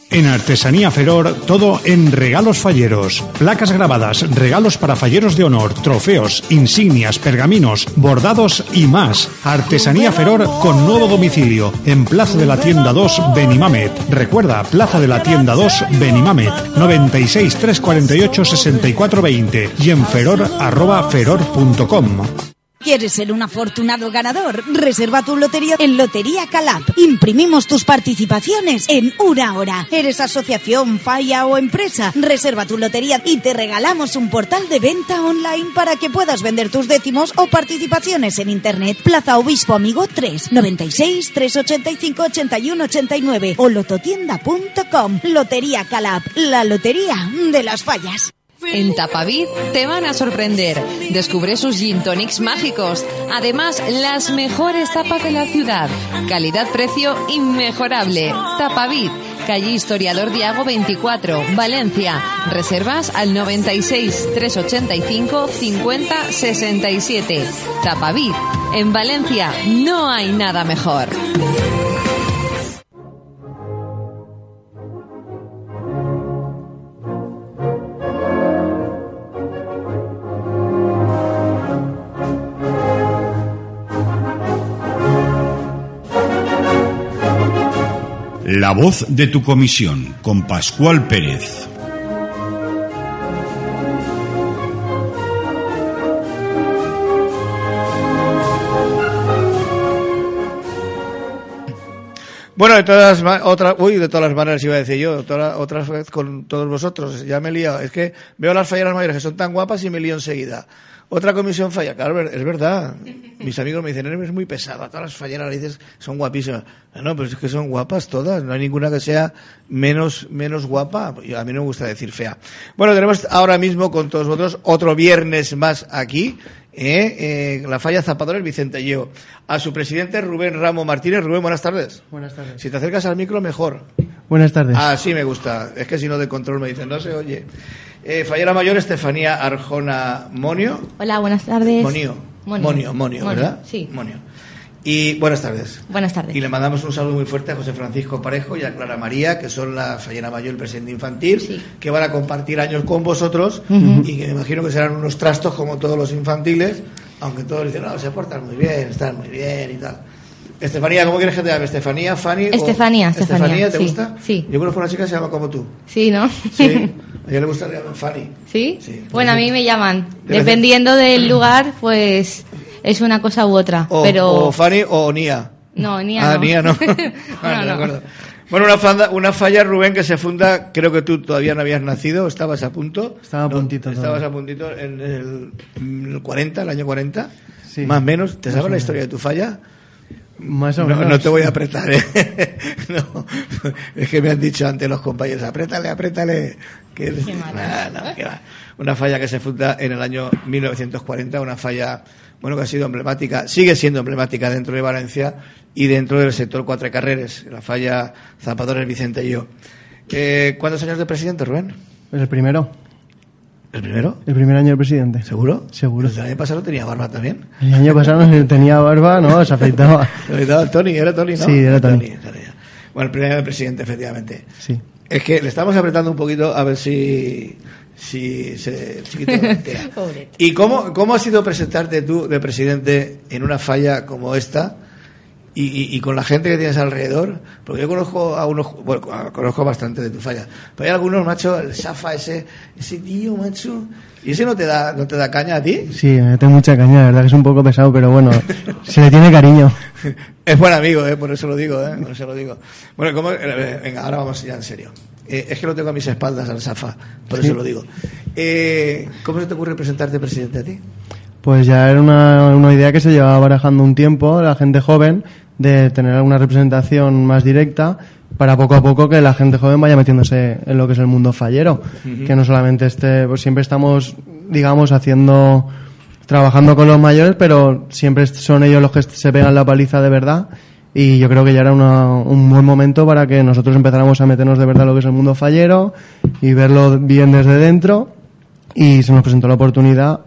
En Artesanía Feror, todo en regalos falleros. Placas grabadas, regalos para falleros de honor, trofeos, insignias, pergaminos, bordados y más. Artesanía Feror con nuevo domicilio en Plaza de la Tienda 2, Benimamet. Recuerda, Plaza de la Tienda 2, Benimamet. 96 348 6420 y en feror. ¿Quieres ser un afortunado ganador? Reserva tu lotería en Lotería Calap. Imprimimos tus participaciones en una hora. ¿Eres asociación, falla o empresa? Reserva tu lotería y te regalamos un portal de venta online para que puedas vender tus décimos o participaciones en Internet. Plaza Obispo Amigo 3, 96 385 81 89 o lototienda.com. Lotería Calap, la lotería de las fallas. *laughs* En Tapavid te van a sorprender. Descubre sus gin tonics mágicos. Además, las mejores tapas de la ciudad. Calidad-precio inmejorable. Tapavid, calle Historiador Diago 24, Valencia. Reservas al 96 385 50 67. Tapavid. En Valencia no hay nada mejor. La voz de tu comisión con Pascual Pérez. Bueno, de todas ma- otra, uy, de todas las maneras iba a decir yo, otra, otra vez con todos vosotros, ya me he liado. Es que veo las falleras mayores que son tan guapas y me lío enseguida. Otra comisión falla, claro, es verdad. Mis amigos me dicen, eres muy pesado, todas las falleras le dices son guapísimas. No, pero es que son guapas todas, no hay ninguna que sea menos, menos guapa. A mí no me gusta decir fea. Bueno, tenemos ahora mismo con todos vosotros otro viernes más aquí. ¿eh? Eh, la falla Zapadores Vicente Lleo. A su presidente Rubén Ramo Martínez. Rubén, buenas tardes. Buenas tardes. Si te acercas al micro, mejor. Buenas tardes. Ah, sí, me gusta. Es que si no de control me dicen, no se oye. Eh, fallera mayor, Estefanía Arjona Monio. Hola, buenas tardes. Monio. Monio. Monio, Monio, ¿verdad? Sí. Monio. Y buenas tardes. Buenas tardes. Y le mandamos un saludo muy fuerte a José Francisco Parejo y a Clara María, que son la fallera mayor y el presidente infantil, que van a compartir años con vosotros y que me imagino que serán unos trastos como todos los infantiles, aunque todos dicen, no, se portan muy bien, están muy bien y tal. Estefanía, ¿cómo quieres que te llame? ¿Estefanía, Fanny? o- Estefanía, Estefanía, ¿te sí, gusta? sí. Yo conozco una chica que se llama como tú. Sí, ¿no? Sí. *laughs* A ella le gusta que Fanny. ¿Sí? Sí. Bueno, a mí me llaman. Dependiendo del lugar, pues es una cosa u otra. O, pero o Fanny o Nia. no, ni Ah, no. Nia no. *laughs* *laughs* No, de no. acuerdo. Bueno, una, fanda- una falla, Rubén, que se funda, creo que tú todavía no habías nacido, estabas a punto. Estaba a No, puntito Estabas todavía. a puntito en el, en el 40, el año 40. Sí. Más o menos. ¿Te sabes la historia de tu falla? Más o No, menos. no te voy a apretar, ¿eh? *laughs* No, es que me han dicho antes los compañeros, apriétale, apriétale. Que... Nah, no, que va. Una falla que se funda en el año 1940, una falla, bueno, que ha sido emblemática, sigue siendo emblemática dentro de Valencia y dentro del sector Cuatro Carreres, la falla Zapadores Vicente y yo. Eh, ¿Cuántos años de presidente, Rubén? El primero. ¿El primero? El primer año del presidente. ¿Seguro? Seguro. El año pasado tenía barba también. El año pasado *laughs* tenía barba, no, se afeitaba. *laughs* Se afeitaba Tony, era Tony, ¿no? Sí, era Tony. Tony. Bueno, el primer año de presidente, efectivamente. Sí. Es que le estamos apretando un poquito a ver si, si se chiquito. *laughs* ¿Y cómo, cómo ha sido presentarte tú de presidente en una falla como esta y, y- y con la gente que tienes alrededor? Porque yo conozco a unos, bueno, conozco bastante de tu falla, pero hay algunos, macho, el Safa ese, ese tío, macho, ¿y ese no te da, no te da caña a ti? Sí, me mete mucha caña, la verdad que es un poco pesado, pero bueno, *laughs* se le tiene cariño. Es buen amigo, ¿eh? por eso lo digo, ¿eh? por eso lo digo. Bueno, ¿cómo? eh, venga, ahora vamos ya en serio. Eh, es que lo tengo a mis espaldas al Safa, por Sí. eso lo digo. Eh, ¿Cómo se te ocurre presentarte presidente a ti? Pues ya era una, una idea que se llevaba barajando un tiempo, la gente joven, de tener alguna representación más directa para poco a poco que la gente joven vaya metiéndose en lo que es el mundo fallero. Que no solamente esté, pues siempre estamos, digamos, haciendo, trabajando con los mayores, pero siempre son ellos los que se pegan la paliza de verdad. Y yo creo que ya era una- un buen momento para que nosotros empezáramos a meternos de verdad en lo que es el mundo fallero y verlo bien desde dentro. Y se nos presentó la oportunidad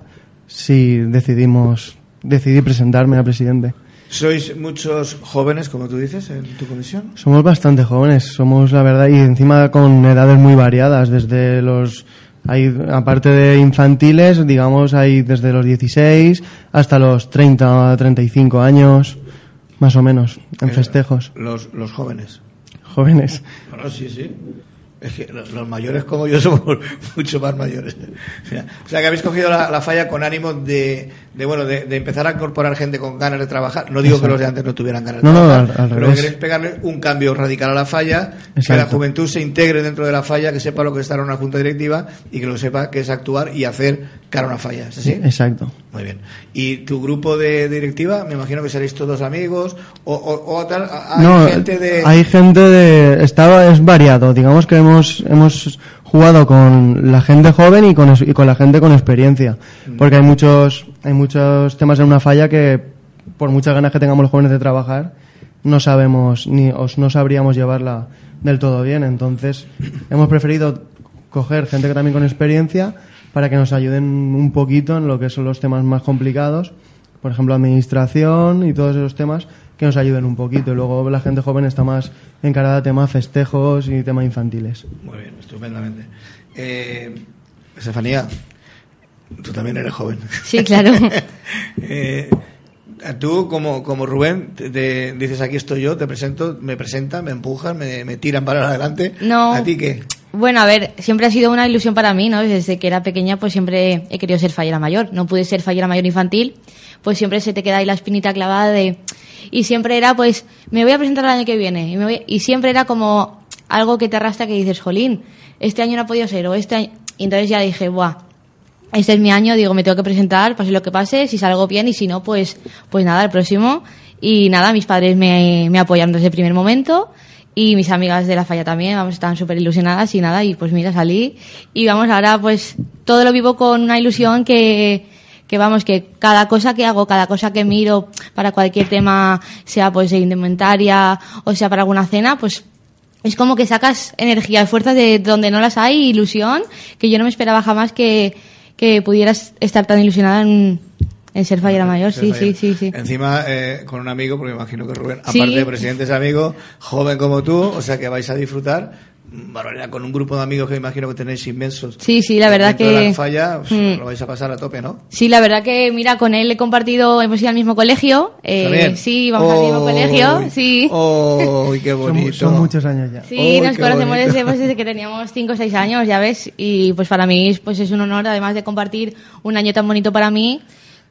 si decidimos, decidí presentarme a presidente. ¿Sois muchos jóvenes, como tú dices, en tu comisión? Somos bastante jóvenes, somos la verdad, y encima con edades muy variadas, desde los, hay, aparte de infantiles, digamos, hay desde los 16 hasta los 30, 35 años, más o menos, en Eh, festejos. Los, los jóvenes. Jóvenes. Bueno, sí, sí. Es que los, mayores como yo somos *laughs* mucho más mayores. O sea, que habéis cogido la, la falla con ánimo de, de bueno, de, de empezar a incorporar gente con ganas de trabajar. No digo que los de antes no tuvieran ganas de No, no, trabajar, al- al pero revés. que queréis pegarle un cambio radical a la falla, que Exacto. la juventud se integre dentro de la falla, que sepa lo que es estar en una junta directiva y que lo sepa que es actuar y hacer cara a una falla. ¿Es así? Exacto. Muy bien. ¿Y tu grupo de directiva? Me imagino que seréis todos amigos o, o, o tal, hay no, gente de... hay gente de, estaba, es variado, digamos que hemos, hemos jugado con la gente joven y con, y con la gente con experiencia. Porque hay muchos, hay muchos temas en una falla que, por muchas ganas que tengamos los jóvenes de trabajar, no sabemos ni os no sabríamos llevarla del todo bien. Entonces, hemos preferido coger gente que también con experiencia para que nos ayuden un poquito en lo que son los temas más complicados, por ejemplo, administración y todos esos temas que nos ayuden un poquito. Y luego la gente joven está más encarada a temas festejos y temas infantiles. Muy bien, estupendamente. Eh, Estefanía, tú también eres joven. Sí, claro. *laughs* Eh, tú, como, como Rubén, te, te dices aquí estoy yo, te presento, me presentan, me empujan, me, me tiran para adelante. No. ¿A ti qué? Bueno, a ver, siempre ha sido una ilusión para mí, ¿no? Desde que era pequeña, pues siempre he querido ser fallera mayor. No pude ser fallera mayor infantil, pues siempre se te queda ahí la espinita clavada de... Y siempre era, pues, me voy a presentar el año que viene. Y, me voy- y siempre era como algo que te arrastra que dices, jolín, este año no ha podido ser, o este año... Y entonces ya dije, buah, este es mi año, digo, me tengo que presentar, pase lo que pase, si salgo bien y si no, pues, pues nada, el próximo. Y nada, mis padres me, me apoyaron desde el primer momento y mis amigas de la falla también, vamos, estaban súper ilusionadas y nada, y pues mira, salí. Y vamos, ahora pues todo lo vivo con una ilusión que, que vamos, que cada cosa que hago, cada cosa que miro para cualquier tema, sea pues de indumentaria o sea para alguna cena, pues es como que sacas energía y fuerzas de donde no las hay, ilusión, que yo no me esperaba jamás que, que pudieras estar tan ilusionada en, en ser fallera mayor. Ser Sí, sí, sí, sí. Encima, eh, con un amigo, porque me imagino que Rubén, Sí. aparte de presidente, es amigo, joven como tú, o sea que vais a disfrutar. Barbaridad, con un grupo de amigos que me imagino que tenéis inmensos. Sí, sí, la verdad de que- la falla, pues, Mm. lo vais a pasar a tope, ¿no? Sí, la verdad que, mira, con él he compartido, hemos ido al mismo colegio. eh, sí, vamos al mismo Uy, colegio, sí. ¡Uy, qué Son, bonito! son muchos años ya. Sí, Uy, nos conocemos desde, pues, desde que teníamos 5 o 6 años, ya ves. Y pues para mí pues es un honor, además de compartir un año tan bonito para mí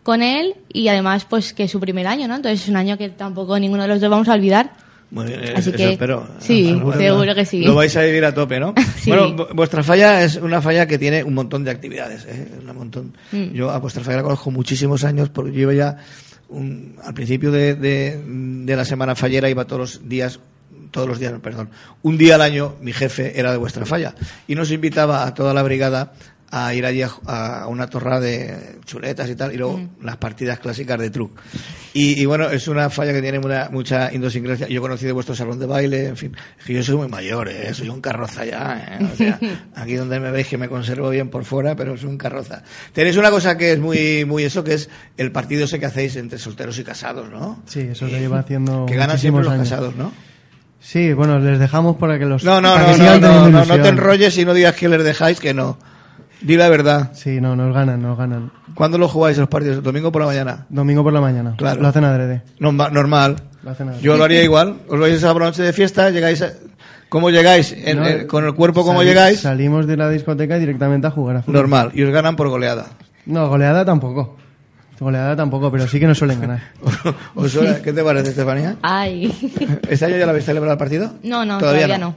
con él y además pues que es su primer año, ¿no? Entonces es un año que tampoco ninguno de los dos vamos a olvidar. Muy bien, Así eso que espero. sí, Seguro, que sí. Lo vais a vivir a tope, ¿no? *laughs* Sí. Bueno, vu- vuestra falla es una falla que tiene un montón de actividades. ¿eh? Un montón. Mm. Yo a vuestra falla la conozco muchísimos años porque yo iba ya un- al principio de, de- de la semana fallera iba todos los días todos los días, perdón, un día al año mi jefe era de vuestra falla y nos invitaba a toda la brigada a ir allí a, a una torra de chuletas y tal, y luego las partidas clásicas de truc. Y, y bueno, es una falla que tiene una- mucha idiosincrasia. Yo he conocido vuestro salón de baile, en fin, es que yo soy muy mayor, ¿eh? soy un carroza ya. ¿eh? O sea, *laughs* aquí donde me veis que me conservo bien por fuera, pero soy un carroza. Tenéis una cosa que es muy, muy eso, que es el partido ese que hacéis entre solteros y casados, ¿no? Sí, eso se lleva haciendo Que ganan siempre los años. casados, ¿no? Sí, bueno, les dejamos para que los No, no, no, no, no, no, no te enrolles y no digas que les dejáis, que no. Di la verdad. Sí, no, nos ganan, nos ganan. ¿Cuándo lo jugáis los partidos? ¿Domingo por la mañana? Domingo por la mañana. Claro. Lo hacen adrede. Norma- normal. Lo hacen adrede. Yo lo haría igual. Os vais a la noche de fiesta, llegáis a- ¿Cómo llegáis? En- No, eh, ¿Con el cuerpo cómo llegáis? Salimos de la discoteca directamente a jugar a fútbol. Normal. Y os ganan por goleada. No, goleada tampoco. Goleada tampoco, pero sí que nos suelen ganar. *laughs* ¿Os suena- ¿Qué te parece, Estefanía? Ay. *laughs* ¿Este año ya lo habéis celebrado el partido? No, no, todavía no. No.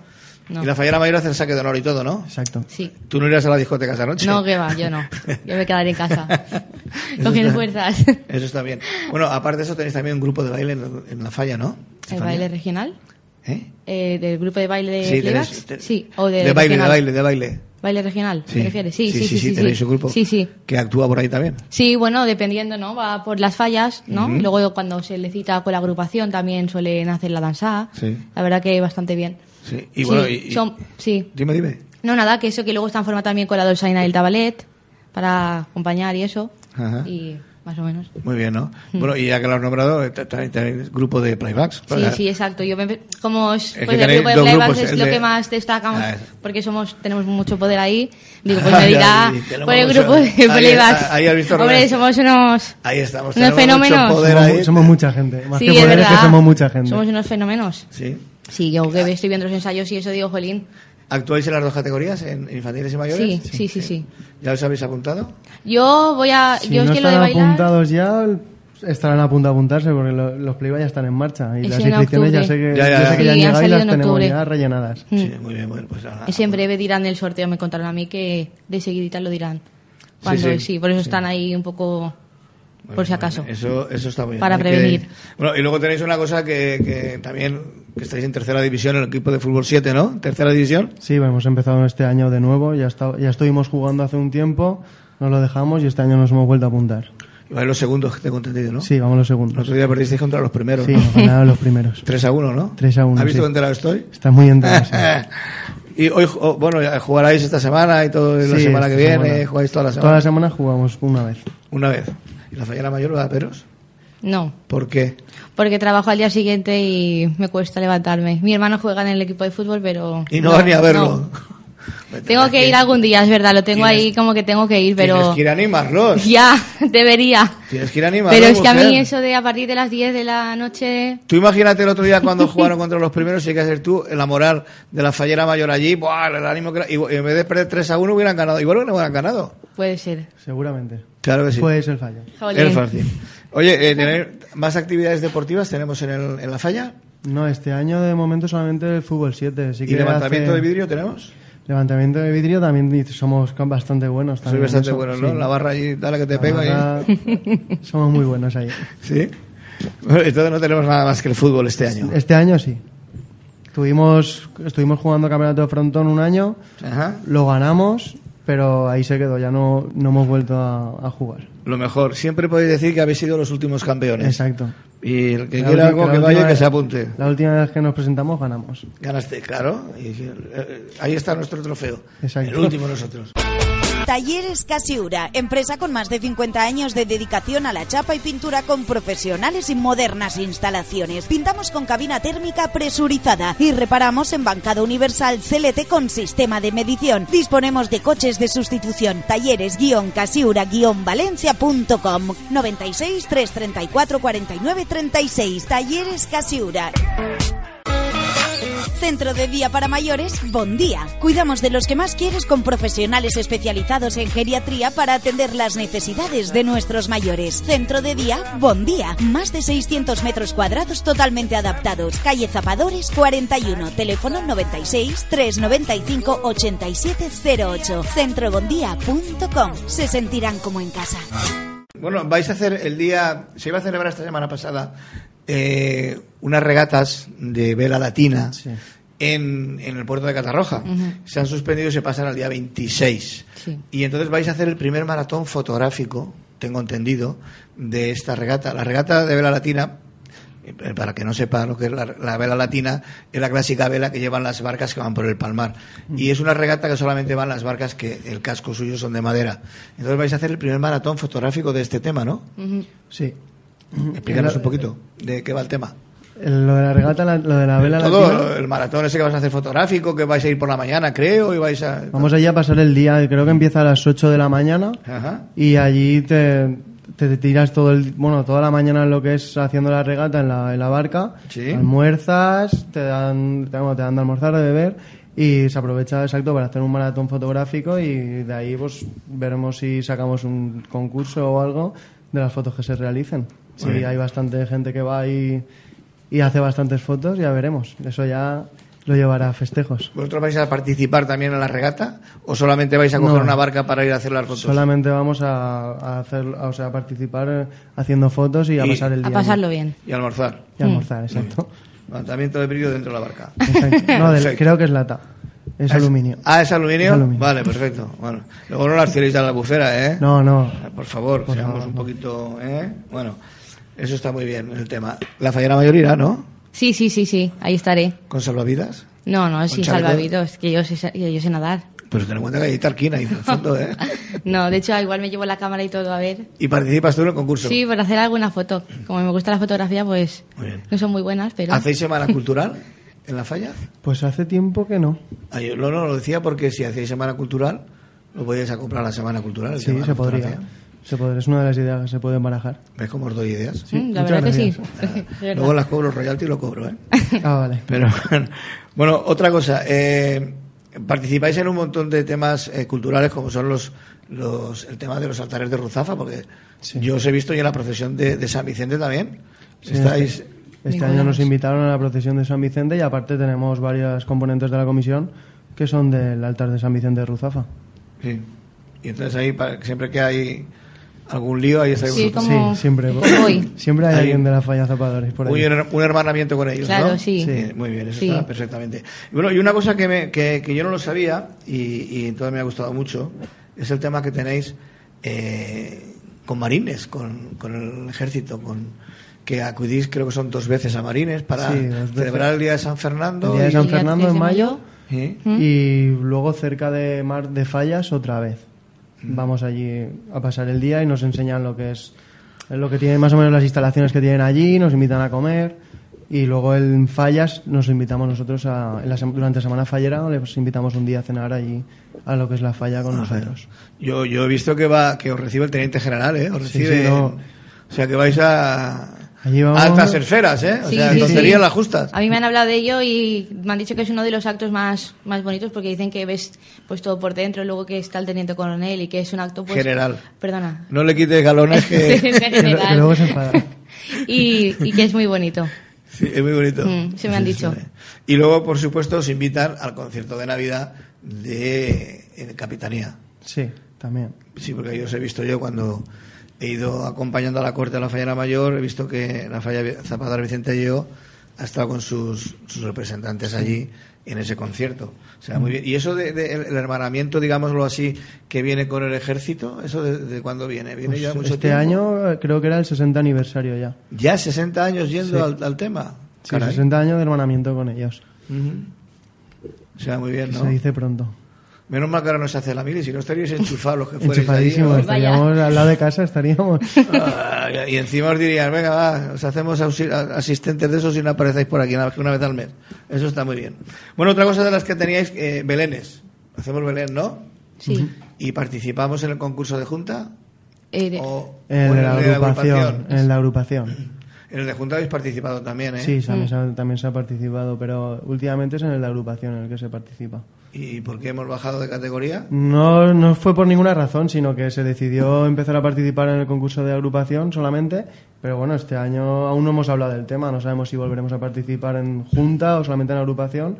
Y la fallera mayor hace el saque de honor y todo, ¿no? Exacto. Sí. ¿Tú no irás a la discoteca esa noche? No, que va, yo no. *laughs* Yo me quedaré en casa. Cogiendo fuerzas. Eso está bien. Bueno, aparte de eso tenéis también un grupo de baile en, en la falla, ¿no? ¿El baile regional? ¿Eh? Eh, ¿Del grupo de baile de Sí, Playbacks? tenéis- te- Sí, o de, de baile, de regional. baile, de baile. ¿Baile regional? ¿Te refieres? Sí, sí, sí. sí, tenéis un grupo Sí, sí. que actúa por ahí también. Sí, bueno, dependiendo, ¿no? Va por las fallas, ¿no? Ujú. Y Luego cuando se le cita con la agrupación también suelen hacer la danza. Sí. La verdad que bastante bien. Sí. Y bueno, y- y- son- sí. Dime, dime. No, nada, que eso que luego está en forma también con la Dolzaina del Tabalet para acompañar y eso. Ajá. Y más o menos. Muy bien, ¿no? Mm. Bueno, y ya que lo has nombrado, eh, también grupo de playbacks. Sí, sí, exacto. Yo me- como es, que pues el grupo de playbacks grupos, es lo de- que más destacamos Ah, es. porque somos tenemos mucho poder ahí. Digo, pues *laughs* me dirá sí, por el grupo de ahí- playbacks. ahí has visto, Hombre, somos unos Ahí estamos. unos tenemos mucho fenómenos. poder Somos, ahí. somos mucha gente. Más Sí, que es poder es verdad. que somos mucha gente. Somos unos fenómenos. Sí. Sí, yo que estoy viendo los ensayos y eso digo, jolín. ¿Actuáis en las dos categorías, en infantiles y mayores? Sí, sí, sí, sí. ¿Ya os habéis apuntado? Yo voy a Si yo no es que lo de están bailar apuntados ya, estarán a punto de apuntarse porque lo- los playbacks ya están en marcha. Y Es las inscripciones ya sé que Ya, ya, yo sé que Sí, ya han llegado y las en tenemos ya rellenadas. Mm. Sí, muy bien, bueno, pues nada. Ese en breve dirán el sorteo, me contaron a mí que de seguidita lo dirán. Cuando sí. sí, por eso están ahí un poco por si acaso. Eso, eso está muy bien. Para Hay que- prevenir. Bueno, y luego tenéis una cosa que, que también que estáis en tercera división, el equipo de fútbol 7, ¿no? Tercera división. Sí, hemos empezado este año de nuevo, ya, está, ya estuvimos jugando hace un tiempo, nos lo dejamos y este año nos hemos vuelto a apuntar. Y vais los segundos, que tengo entendido, ¿no? Sí, vamos los segundos. El otro día perdisteis contra los primeros, Sí, ¿no? nos ganaron los primeros. *laughs* 3 a 1, ¿no? 3 a 1. ¿Has visto sí. qué enterado estoy? Está muy enterado. sí. *laughs* y hoy, oh, bueno, ya jugaráis esta semana y todo la Sí, semana que viene, semana. jugáis toda la semana. Toda la semana jugamos una vez. Una vez. ¿Y la fallera mayor va a Peros? No, ¿Por qué? porque trabajo al día siguiente y me cuesta levantarme. Mi hermano juega en el equipo de fútbol, pero... Y no, vas ni a verlo. no. *laughs* Tengo que ir algún día, es verdad, lo tengo ahí como que tengo que ir, pero... Tienes que ir a animarlos. *laughs* Ya, debería. Tienes que ir a animarlos. Pero es que a mí mujer. eso de a partir de las 10 de la noche... Tú imagínate el otro día cuando jugaron contra los primeros y hay que ser tú la moral de la fallera mayor allí, ¡buah! el ánimo que era- y en vez de perder 3 a 1 hubieran ganado. Igual que no hubieran ganado. Puede ser. Seguramente. Claro que sí. El fallo. Jolín. Es fácil. Oye, eh, ¿tener más actividades deportivas tenemos en, el- en la falla? No, este año de momento solamente el fútbol 7. Sí ¿Y que levantamiento hace- de vidrio tenemos? Levantamiento de vidrio también somos bastante buenos. Soy también en bastante eso, bueno, ¿no? sí. La barra allí, dale que te La ahí. barra- *laughs* Somos muy buenos ahí. ¿Sí? Bueno, entonces no tenemos nada más que el fútbol este año. Este año sí. Estuvimos, estuvimos jugando campeonato de frontón un año, Ajá. lo ganamos, pero ahí se quedó, ya no, no hemos vuelto a, a jugar. Lo mejor. Siempre podéis decir que habéis sido los últimos campeones. Exacto. Y el que La quiera algo que vaya, que se apunte. La última vez que nos presentamos ganamos. Ganaste, claro. Y, eh, ahí está nuestro trofeo. Exacto. El último nosotros. Talleres Casiura, empresa con más de 50 años de dedicación a la chapa y pintura con profesionales y modernas instalaciones. Pintamos con cabina térmica presurizada y reparamos en bancada universal CLT con sistema de medición. Disponemos de coches de sustitución. Talleres-casiura-valencia.com 96 334 49 36. Talleres Casiura. Centro de Día para Mayores, Bon Día. Cuidamos de los que más quieres con profesionales especializados en geriatría para atender las necesidades de nuestros mayores. Centro de Día, Bon Día. Más de 600 metros cuadrados totalmente adaptados. Calle Zapadores 41. Teléfono 96 395 8708. Centrobondía.com. Se sentirán como en casa. Bueno, vais a hacer el día. Se iba a celebrar esta semana pasada eh, unas regatas de vela latina en, en el puerto de Catarroja. Ujú. Se han suspendido y se pasan al día 26. Sí. Y entonces vais a hacer el primer maratón fotográfico, tengo entendido, de esta regata. La regata de vela latina, eh, para que no sepa lo que es la, la vela latina, es la clásica vela que llevan las barcas que van por el palmar. Y es una regata que solamente van las barcas que el casco suyo son de madera. Entonces vais a hacer el primer maratón fotográfico de este tema, ¿no? Sí. Explícanos un poquito de qué va el tema. Lo de la regata, la- lo de la vela Todo latina. el maratón ese que vas a hacer fotográfico, que vais a ir por la mañana, creo, y vais a... Vamos allí a pasar el día, creo que empieza a las 8 de la mañana. Ajá. y allí te, te tiras todo el bueno toda la mañana en lo que es haciendo la regata en la, en la barca Sí. almuerzas te dan te, bueno, te dan de almorzar de beber y se aprovecha exacto para hacer un maratón fotográfico y de ahí pues veremos si sacamos un concurso o algo de las fotos que se realicen si bien. hay bastante gente que va y, y hace bastantes fotos ya veremos eso ya lo llevará a festejos ¿Vosotros vais a participar también en la regata? ¿O solamente vais a coger No. una barca para ir a hacer las fotos? Solamente vamos a, a hacer, o sea, a participar eh, haciendo fotos y a Y- pasar el día. A pasarlo bien. Y almorzar. Y almorzar, exacto. Levantamiento de brillo dentro de la barca. Exacto. No, del- creo que es lata. Es aluminio. Ah, ¿es aluminio? Es aluminio. Vale, perfecto. Bueno, luego no las tiréis a la bufera, ¿eh? No, no. Por favor, Por seamos favor, un no. poquito, ¿eh? Bueno, eso está muy bien, el tema. La fallera mayor irá, ¿no? Sí, sí, sí, sí, ahí estaré. ¿Con salvavidas? No, no, sin chaleco? salvavidas, que yo sé, que yo sé nadar. Pero ten en cuenta que hay tarquina ahí en el fondo, ¿eh? *laughs* No, de hecho, igual me llevo la cámara y todo a ver. Y participas tú en el concurso. Sí, para hacer alguna foto. Como me gusta la fotografía, pues Muy bien. no son muy buenas, pero... ¿Hacéis semana *laughs* cultural en la falla? Pues hace tiempo que no. Ah, yo no, no, lo decía porque si hacéis semana cultural, lo podéis a comprar la semana cultural. el Sí, se la podría. Se podría. Es una de las ideas que se pueden barajar. ¿Ves cómo os doy ideas? Mm, la verdad que sí. *laughs* Luego las cobro royalty y lo cobro, ¿eh? *laughs* Ah, vale. Pero bueno, otra cosa. eh, participáis en un montón de temas eh, culturales como son los, los el tema de los altares de Ruzafa, porque Sí. yo os he visto y en la procesión de, de San Vicente también. Sí, Estáis. Este, este año nos invitaron a la procesión de San Vicente y aparte tenemos varias componentes de la comisión que son del altar de San Vicente de Ruzafa. Sí. Y entonces ahí, siempre que hay algún lío, ahí estáis Sí, vosotros. como- Sí, siempre. Voy. Siempre hay Ahí. alguien de la falla zapadores por ahí. Muy un, un hermanamiento con ellos, Claro, ¿no? sí. Muy bien, eso Sí. está perfectamente. Y Bueno, y una cosa que, me- que, que yo no lo sabía y, y entonces me ha gustado mucho es el tema que tenéis eh, con marines, con, con el ejército, con que acudís creo que son dos veces a marines para Sí, celebrar el día de San Fernando. El día de San Fernando 3 en mayo ¿Sí? y luego cerca de Mar de Fallas otra vez. Vamos allí a pasar el día y nos enseñan lo que es lo que tienen más o menos las instalaciones que tienen allí, nos invitan a comer y luego en Fallas nos invitamos nosotros a, en la durante Semana Fallera les invitamos un día a cenar allí a lo que es la falla con nosotros. Yo, yo he visto que va que os recibe el teniente general, ¿eh? Os recibe. sí, no. O sea que vais a, vamos- a altas esferas, ¿eh? O Sí, sea, sí, tonterías sí. las justas. A mí me han hablado de ello y me han dicho que es uno de los actos más, más bonitos porque dicen que ves pues todo por dentro, luego que está el teniente coronel y que es un acto pues, General. Perdona. No le quites galones que *laughs* Que, que general. luego se enfada. y, y que es muy bonito. Sí, es muy bonito. Mm, se me han Sí, dicho. sí. Y luego, por supuesto, os invitan al concierto de Navidad de en Capitanía. Sí, también. Sí, porque yo os he visto yo cuando he ido acompañando a la corte de la Fallera Mayor, he visto que la Falla Zapadar Vicente Lleó ha estado con sus, sus representantes allí en ese concierto. O sea, muy bien. ¿Y eso de, de- el hermanamiento, digámoslo así, que viene con el ejército, eso de, de cuándo viene? ¿Viene Pues ya mucho este tiempo? año eh, creo que era el 60 aniversario ya. Ya 60 años yendo Sí. al, al tema. Sí, Caray. 60 años de hermanamiento con ellos. Ujú. O sea, muy bien, ¿no? Se dice pronto. Menos mal que ahora no se hace la mili, si no estaríais enchufados los que fuerais ahí. Estaríamos al lado de casa, estaríamos. Ah, y encima os dirían, venga, va, os hacemos asistentes de esos y no aparecéis por aquí nada más que una vez al mes. Eso está muy bien. Bueno, otra cosa de las que teníais, eh, Belenes. Hacemos Belén, ¿no? Sí. Y participamos en el concurso de junta. Eh, de- O, En o la agrupación. En la agrupación. En el de junta habéis participado también, ¿eh? Sí, también, se ha, también se ha participado, pero últimamente es en el de agrupación en el que se participa. ¿Y por qué hemos bajado de categoría? No, no fue por ninguna razón, sino que se decidió empezar a participar en el concurso de agrupación solamente, pero bueno, este año aún no hemos hablado del tema, no sabemos si volveremos a participar en junta o solamente en agrupación,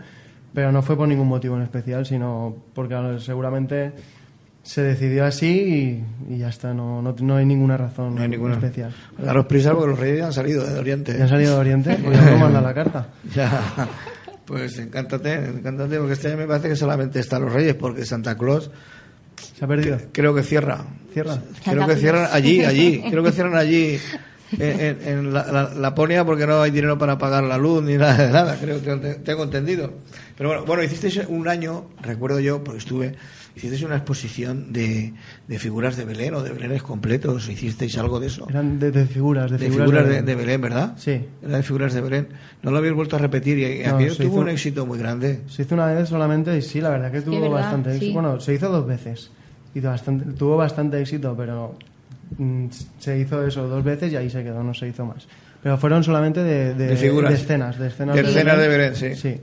pero no fue por ningún motivo en especial, sino porque seguramente se decidió así y, y ya está, no, no, no hay ninguna razón No hay ninguna. especial. Daros prisa porque los reyes ya han salido de Oriente. ¿Ya han salido de Oriente? Pues ya no manda la carta. *laughs* Ya. Pues encántate, encántate, porque este año me parece que solamente están los reyes, porque Santa Claus Se ha perdido. creo que cierra. Cierra. Creo que cierran allí, allí. *laughs* Creo que cierran allí en, en- en la, la- Laponia porque no hay dinero para pagar la luz ni nada de nada. Creo que te- tengo entendido. Pero bueno, bueno, hicisteis un año, recuerdo yo, porque estuve, hicisteis una exposición de, de figuras de Belén o de Belenes completos. ¿Hicisteis algo de eso? Eran de, de figuras, de, De figuras de, de Belén, ¿verdad? Sí. Era de figuras de Belén. No lo habéis vuelto a repetir y No, aquello tuvo hizo- un éxito muy grande. Se hizo una vez solamente y sí, la verdad que tuvo verdad, bastante sí. éxito. Bueno, se hizo dos veces. Hizo bastante, tuvo bastante éxito, pero mm, se hizo eso dos veces y ahí se quedó, no se hizo más. Pero fueron solamente de, de, De figuras. de escenas, de escenas De escenas de Belén, sí. Sí.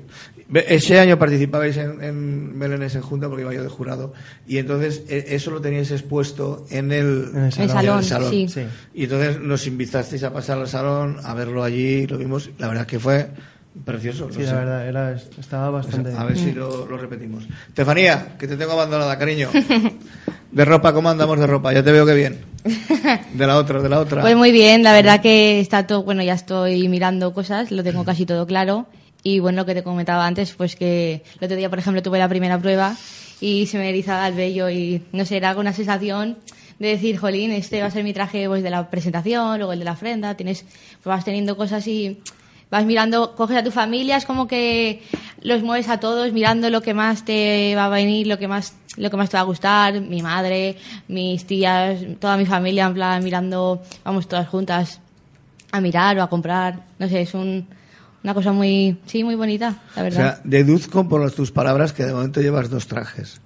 Ese año participabais en, en Belénes en Junta porque iba yo de jurado y entonces e- eso lo teníais expuesto en el, En el salón. El salón, sí. Sí. Y entonces nos invitasteis a pasar al salón, a verlo allí, lo vimos, la verdad que fue precioso. no Sí, sé. la verdad, era, estaba O sea, bastante... a ver si lo, lo repetimos. Estefanía, que te tengo abandonada, cariño. *laughs* De ropa, ¿cómo andamos de ropa? Ya te veo que bien. *laughs* De la otra, de la otra. Pues muy bien, la verdad que está todo, bueno, ya estoy mirando cosas, lo tengo casi todo claro. Y bueno, lo que te comentaba antes, pues que el otro día, por ejemplo, tuve la primera prueba y se me erizaba el vello y no sé, era una sensación de decir, jolín, este va a ser mi traje pues, de la presentación, luego el de la ofrenda, tienes, pues vas teniendo cosas y vas mirando, coges a tu familia, es como que los mueves a todos mirando lo que más te va a venir, lo que más, lo que más te va a gustar, mi madre, mis tías, toda mi familia, en plan mirando, vamos todas juntas a mirar o a comprar, no sé, es un, una cosa muy, sí, muy bonita, la O verdad. sea, deduzco por las- tus palabras que de momento llevas dos trajes.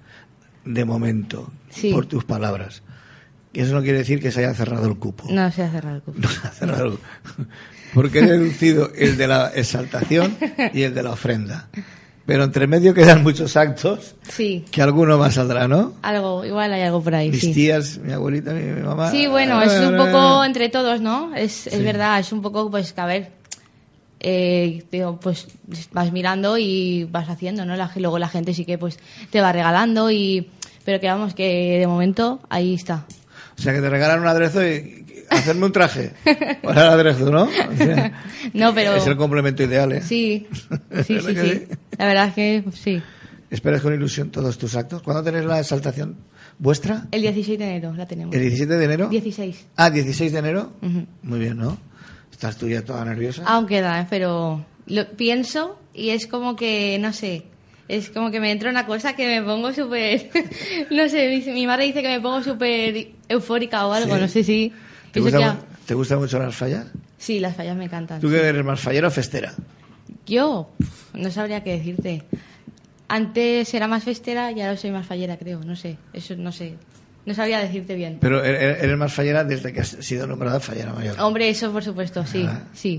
De momento. Sí. Por tus palabras. Y eso no quiere decir que se haya cerrado el cupo. no se ha cerrado el cupo. No se ha cerrado el cupo. Porque he deducido el de la exaltación y el de la ofrenda. Pero entre medio quedan muchos actos Sí, que alguno más saldrá, ¿no? algo, igual hay algo por ahí, Mis sí. tías, mi abuelita, mi, mi mamá. Sí, bueno, es un poco *laughs* entre todos, ¿no? Es, es verdad, es un poco, pues, que a ver, eh, digo, pues vas mirando y vas haciendo, ¿no? La, luego la gente sí que, pues, te va regalando y... Pero que vamos, que de momento ahí está. O sea, que te regalan un aderezo y hacerme un traje *laughs* para el aderezo, ¿no? O sea, No, pero... Es el complemento ideal, ¿eh? Sí, *laughs* sí, ¿Verdad sí. La verdad es que sí. Esperas con ilusión todos tus actos. ¿Cuándo tenéis la exaltación vuestra? El 16 de enero la tenemos. ¿El 17 de enero? 16. Ah, 16 de enero. Muy bien, ¿no? Estás tú ya toda nerviosa. Aún queda, ¿eh? pero lo pienso y es como que, no sé, es como que me entra una cosa que me pongo súper, *laughs* no sé, mi, mi madre dice que me pongo súper eufórica o algo, Sí. no sé si... ¿Te, gusta, ya- mu- ¿Te gustan mucho las fallas? Sí, las fallas me encantan. ¿Tú sí. que eres más fallera o festera? Yo, no sabría qué decirte. Antes era más festera y ahora soy más fallera, creo, no sé, eso no sé. No sabría decirte bien. Pero er- er- eres más fallera desde que has sido nombrada fallera mayor. Hombre, eso por supuesto, sí, Ah. sí.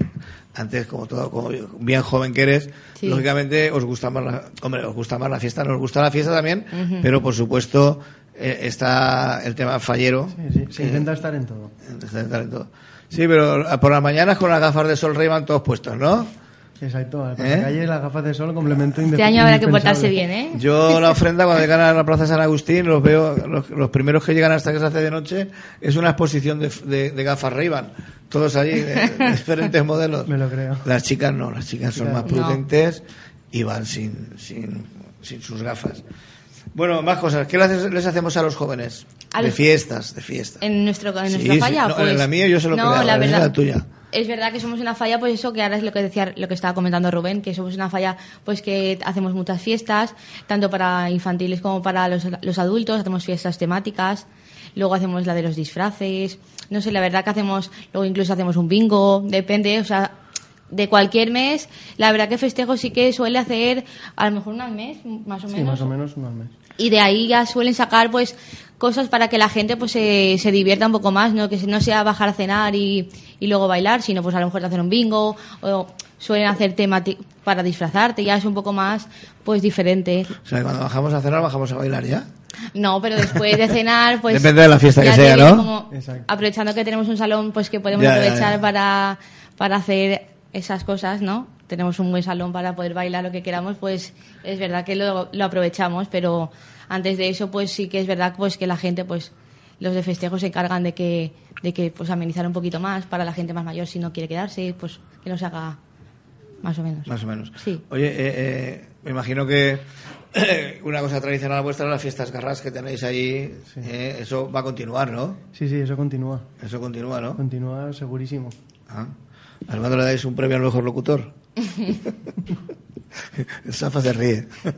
Antes, como todo, como bien joven que eres, Sí. lógicamente os gusta más la, hombre, os gusta más la fiesta, nos gusta la fiesta también, pero por supuesto eh, está el tema fallero. Sí, sí, se que- intenta estar en todo. en. Sí, pero por las mañanas con las gafas de sol Ray van todos puestos, ¿no? Exacto, al ¿Eh? calle las gafas de sol, complemento Este año habrá que portarse bien, ¿eh? Yo la ofrenda cuando llegan a la Plaza San Agustín los veo, los, los primeros que llegan hasta que se hace de noche es una exposición de, de- de gafas ray todos allí de, de *laughs* diferentes modelos. Me lo creo. Las chicas no, las chicas son más No. prudentes y van sin, sin, sin sus gafas. Bueno, más cosas. ¿Qué les, hacemos a los jóvenes? A de los- fiestas, de fiestas. En, nuestro, en Sí, nuestra sí. falla, No, pues... en la mía yo sé lo que no, la verdad, la tuya. Es verdad que somos una falla, pues eso que ahora es lo que decía, lo que estaba comentando Rubén, que somos una falla, pues que hacemos muchas fiestas, tanto para infantiles como para los, los adultos, hacemos fiestas temáticas, luego hacemos la de los disfraces, no sé, la verdad que hacemos, luego incluso hacemos un bingo, depende, o sea, de cualquier mes, la verdad que festejo sí que suele hacer a lo mejor una al mes, más o Sí, menos, más o menos uno al mes. y de ahí ya suelen sacar pues cosas para que la gente pues se, se divierta un poco más no que no sea bajar a cenar y, y luego bailar sino pues a lo mejor hacer un bingo o suelen hacer tema ti- para disfrazarte ya es un poco más pues diferente O sea, cuando bajamos a cenar, bajamos a bailar ya. no pero después de cenar pues Depende de la fiesta que sea, te ¿no? como- Exacto. aprovechando que tenemos un salón pues que podemos Ya, ya, aprovechar ya. para para hacer esas cosas no tenemos un buen salón para poder bailar lo que queramos pues es verdad que lo, lo aprovechamos pero antes de eso pues sí que es verdad pues que la gente pues los de festejo se encargan de que de que pues amenizar un poquito más para la gente más mayor si no quiere quedarse pues que nos haga más o menos Más o menos. Sí. Oye, eh, eh, me imagino que *coughs* una cosa tradicional vuestra es las fiestas garras que tenéis ahí. eh, eso va a continuar, ¿no? Sí, sí, eso continúa. Eso continúa, ¿no? Continúa segurísimo. Ah. ¿Al mando le dais un premio al mejor locutor? El *laughs* Safa se ríe. *laughs*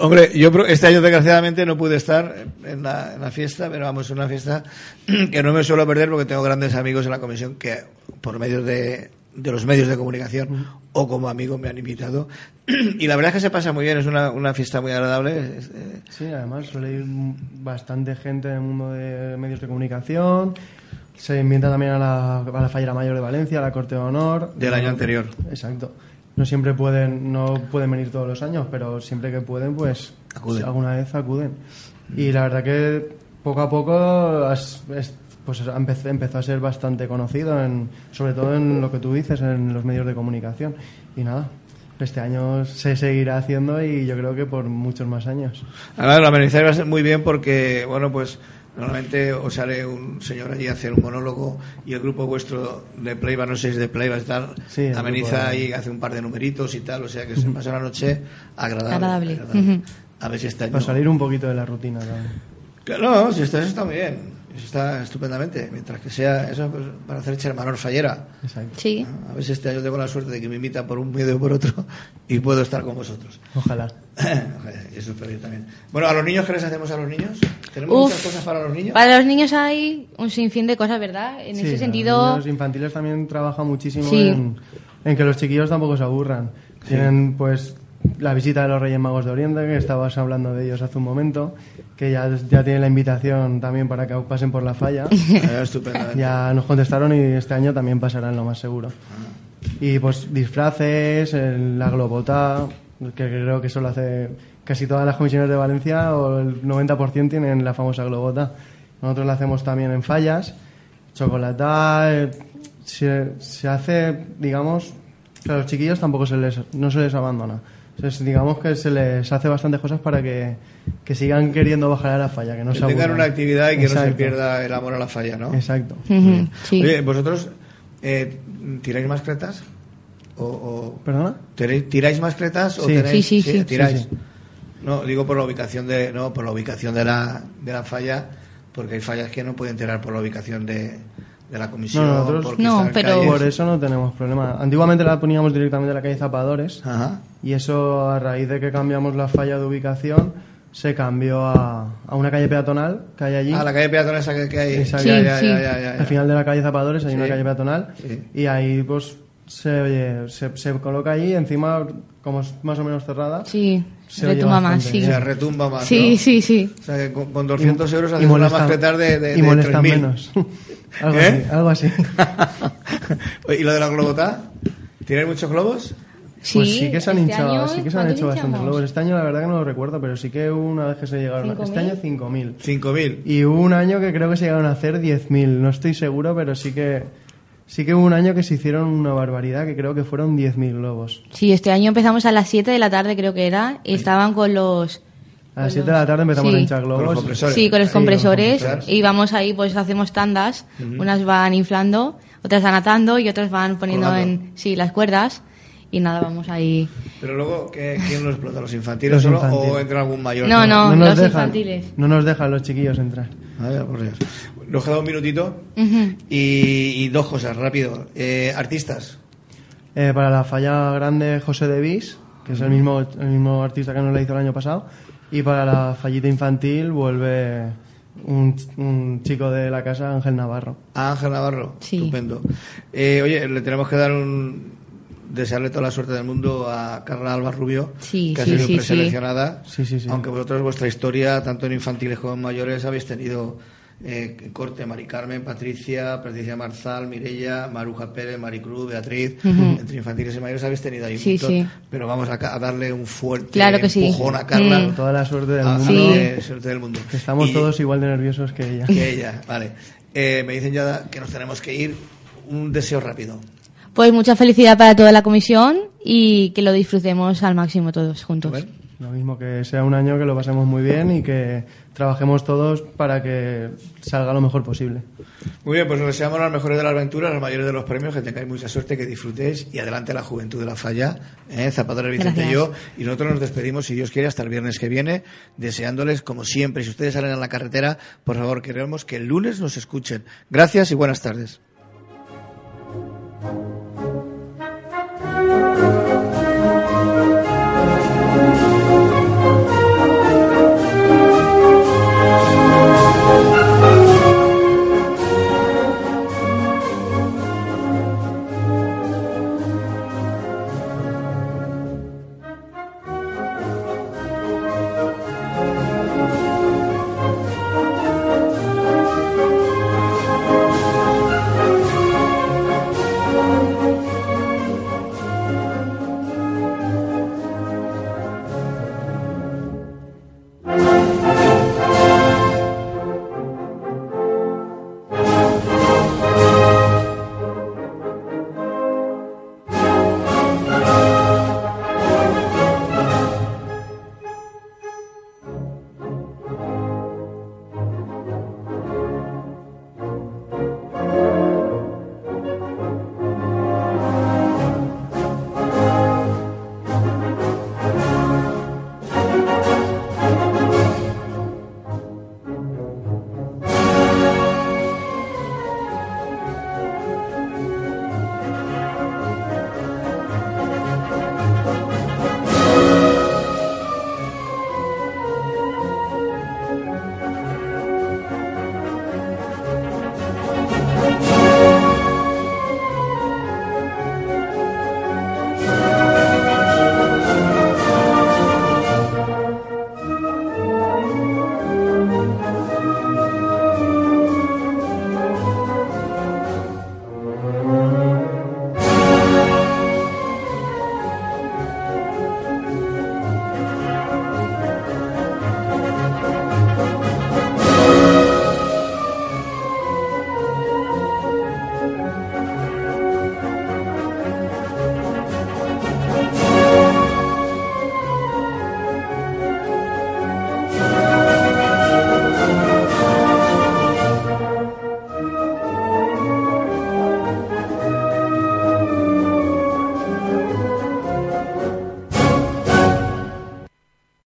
Hombre, yo este año desgraciadamente no pude estar en la, en la fiesta, pero vamos, es una fiesta *clears throat* que no me suelo perder porque tengo grandes amigos en la comisión que por medio de, de los medios de comunicación o como amigos me han invitado. *clears throat* Y la verdad es que se pasa muy bien, es una, una fiesta muy agradable. eh, Sí, además suele ir bastante gente del mundo de medios de comunicación. Se invita también a la, a la Fallera Mayor de Valencia, a la Corte de Honor. Del año anterior. Exacto. No siempre pueden, no pueden venir todos los años, pero siempre que pueden, pues Acuden. si alguna vez acuden. Y la verdad que poco a poco has- es- pues empezó, a ser bastante conocido, en, sobre todo en lo que tú dices, en los medios de comunicación. Y nada, este año se seguirá haciendo y yo creo que por muchos más años. Además, lo amenizáis va a ser muy bien porque, bueno, pues normalmente os sale un señor allí a hacer un monólogo y el grupo vuestro de Playba, no sé si es de Playba y tal, Sí, ameniza de- y hace un par de numeritos y tal, o sea que se pasa una noche agradable. Agradable. agradable. Ujú. A ver si año... Para salir un poquito de la rutina también. Que No, si está, eso está muy bien, eso está estupendamente, mientras que sea eso pues, para hacer Chermanor Fallera. Exacto. sí A ver si este año tengo la suerte de que me invitan por un medio o por otro *laughs* y puedo estar con vosotros. Ojalá. *laughs* Eso espero yo también. Bueno, ¿a los niños qué les hacemos a los niños? ¿Tenemos Uf. muchas cosas para los niños? para los niños hay un sinfín de cosas verdad en Sí, ese los sentido niños infantiles también trabajan muchísimo Sí. en, en que los chiquillos tampoco se aburran. Tienen pues la visita de los Reyes Magos de Oriente, que estabas hablando de ellos hace un momento, que ya, ya tienen la invitación también para que pasen por la falla. *laughs* Estupendamente. ya nos contestaron y este año también pasarán lo más seguro. Y pues disfraces, el- la globota, que creo que eso lo hace casi todas las comisiones de Valencia, o el 90% tienen la famosa globota. Nosotros la hacemos también en fallas, chocolata, eh, se, se hace, digamos, que a los chiquillos tampoco se les, no se les abandona. Entonces, digamos que se les hace bastantes cosas para que, que sigan queriendo bajar a la falla, que no que se tengan aburran. una actividad y que no se Exacto. pierda el amor a la falla, ¿no? Exacto. Sí. Oye, ¿vosotros eh, tiráis mascletas? ¿O, o ¿Perdona? ¿Tiráis mascletas o Sí. tenéis, Sí, sí, sí. tiráis? Sí, sí. No, digo por la ubicación de, no, por la ubicación de la, de la falla, porque hay fallas que no pueden tirar por la ubicación de, de la comisión. No, nosotros- porque No, pero- calles. Por eso no tenemos problema. Antiguamente la poníamos directamente en la calle Zapadores Ajá. y eso a raíz de que cambiamos la falla de ubicación se cambió a, a una calle peatonal que hay allí. Ah, la calle peatonal esa que, que hay. Ya, Sí, ya, sí. ya, ya, ya, ya. Al final de la calle Zapadores hay Sí. una calle peatonal Sí. y ahí pues se, oye, se, se coloca allí encima como es más o menos cerrada. Sí, Se retumba más, sí. O sea, retumba más. Sí, ¿no? sí, sí. O sea, que con, con 200 euros y haces una mascletas de, de, y de molestan 3.000. menos. *laughs* algo ¿Eh? así, algo así. *laughs* ¿Y lo de la globota? ¿Tienes muchos globos? Sí, pues sí que se han este hinchado, año, sí que se han ¿cuántos hecho bastantes globos. Este año la verdad que no lo recuerdo, pero sí que hubo una vez que se llegaron a... Este ¿5.000? año 5.000. 5.000. Y hubo un año que creo que se llegaron a hacer 10.000. No estoy seguro, pero sí que sí que hubo un año que se hicieron una barbaridad, que creo que fueron 10.000 globos. Sí, este año empezamos a las 7 de la tarde, creo que era. y Estaban con los. A las 7 de la tarde empezamos Sí. a hinchar globos. Con los compresores. Sí, con los Sí, con compresores. compresores. y vamos ahí, pues hacemos tandas. Unas van inflando, otras van atando y otras van poniendo Colgando. en. Sí, las cuerdas. Y nada, vamos ahí. Pero luego, ¿qué- ¿quién lo explota? ¿Los infantiles Los solo infantiles. o entra algún mayor? No, no. nos los dejan, infantiles. No nos dejan los chiquillos entrar. Vaya, por Dios. Nos queda un minutito Ujú. y, y dos cosas, rápido. Eh, artistas. Eh, para la falla grande José de Vis, que es el mismo, el mismo artista que nos la hizo el año pasado. Y para la fallita infantil vuelve un, un chico de la casa, Ángel Navarro. A Ángel Navarro. Sí. Estupendo. Eh, oye, le tenemos que dar un. Desearle toda la suerte del mundo a Carla Alba Rubio, Sí, que ha sido sí, preseleccionada. Sí, sí, sí. Aunque vosotros, vuestra historia, tanto en infantiles como en mayores, habéis tenido eh, corte Mari Carmen, Patricia, Patricia Marzal, Mirella, Maruja Pérez, Maricruz, Beatriz. Entre infantiles y mayores habéis tenido ahí un Sí, montón. sí. Pero vamos a, darle un fuerte Claro que sí. empujón a Carla. Mm. Toda la suerte del Ah, mundo. Sí. eh, suerte del mundo. Que estamos Y- todos igual de nerviosos que ella. que ella, vale. Eh, me dicen ya que nos tenemos que ir. Un deseo rápido. Pues mucha felicidad para toda la comisión y que lo disfrutemos al máximo todos juntos. Lo mismo que sea un año que lo pasemos muy bien y que trabajemos todos para que salga lo mejor posible. Muy bien, pues os deseamos las mejores de las aventuras, los mayores de los premios, que tengáis mucha suerte, que disfrutéis y adelante la juventud de la falla, ¿eh? Zapatero Vicente y yo. Y nosotros nos despedimos, si Dios quiere, hasta el viernes que viene, deseándoles, como siempre, si ustedes salen en la carretera, por favor, queremos que el lunes nos escuchen. Gracias y buenas tardes.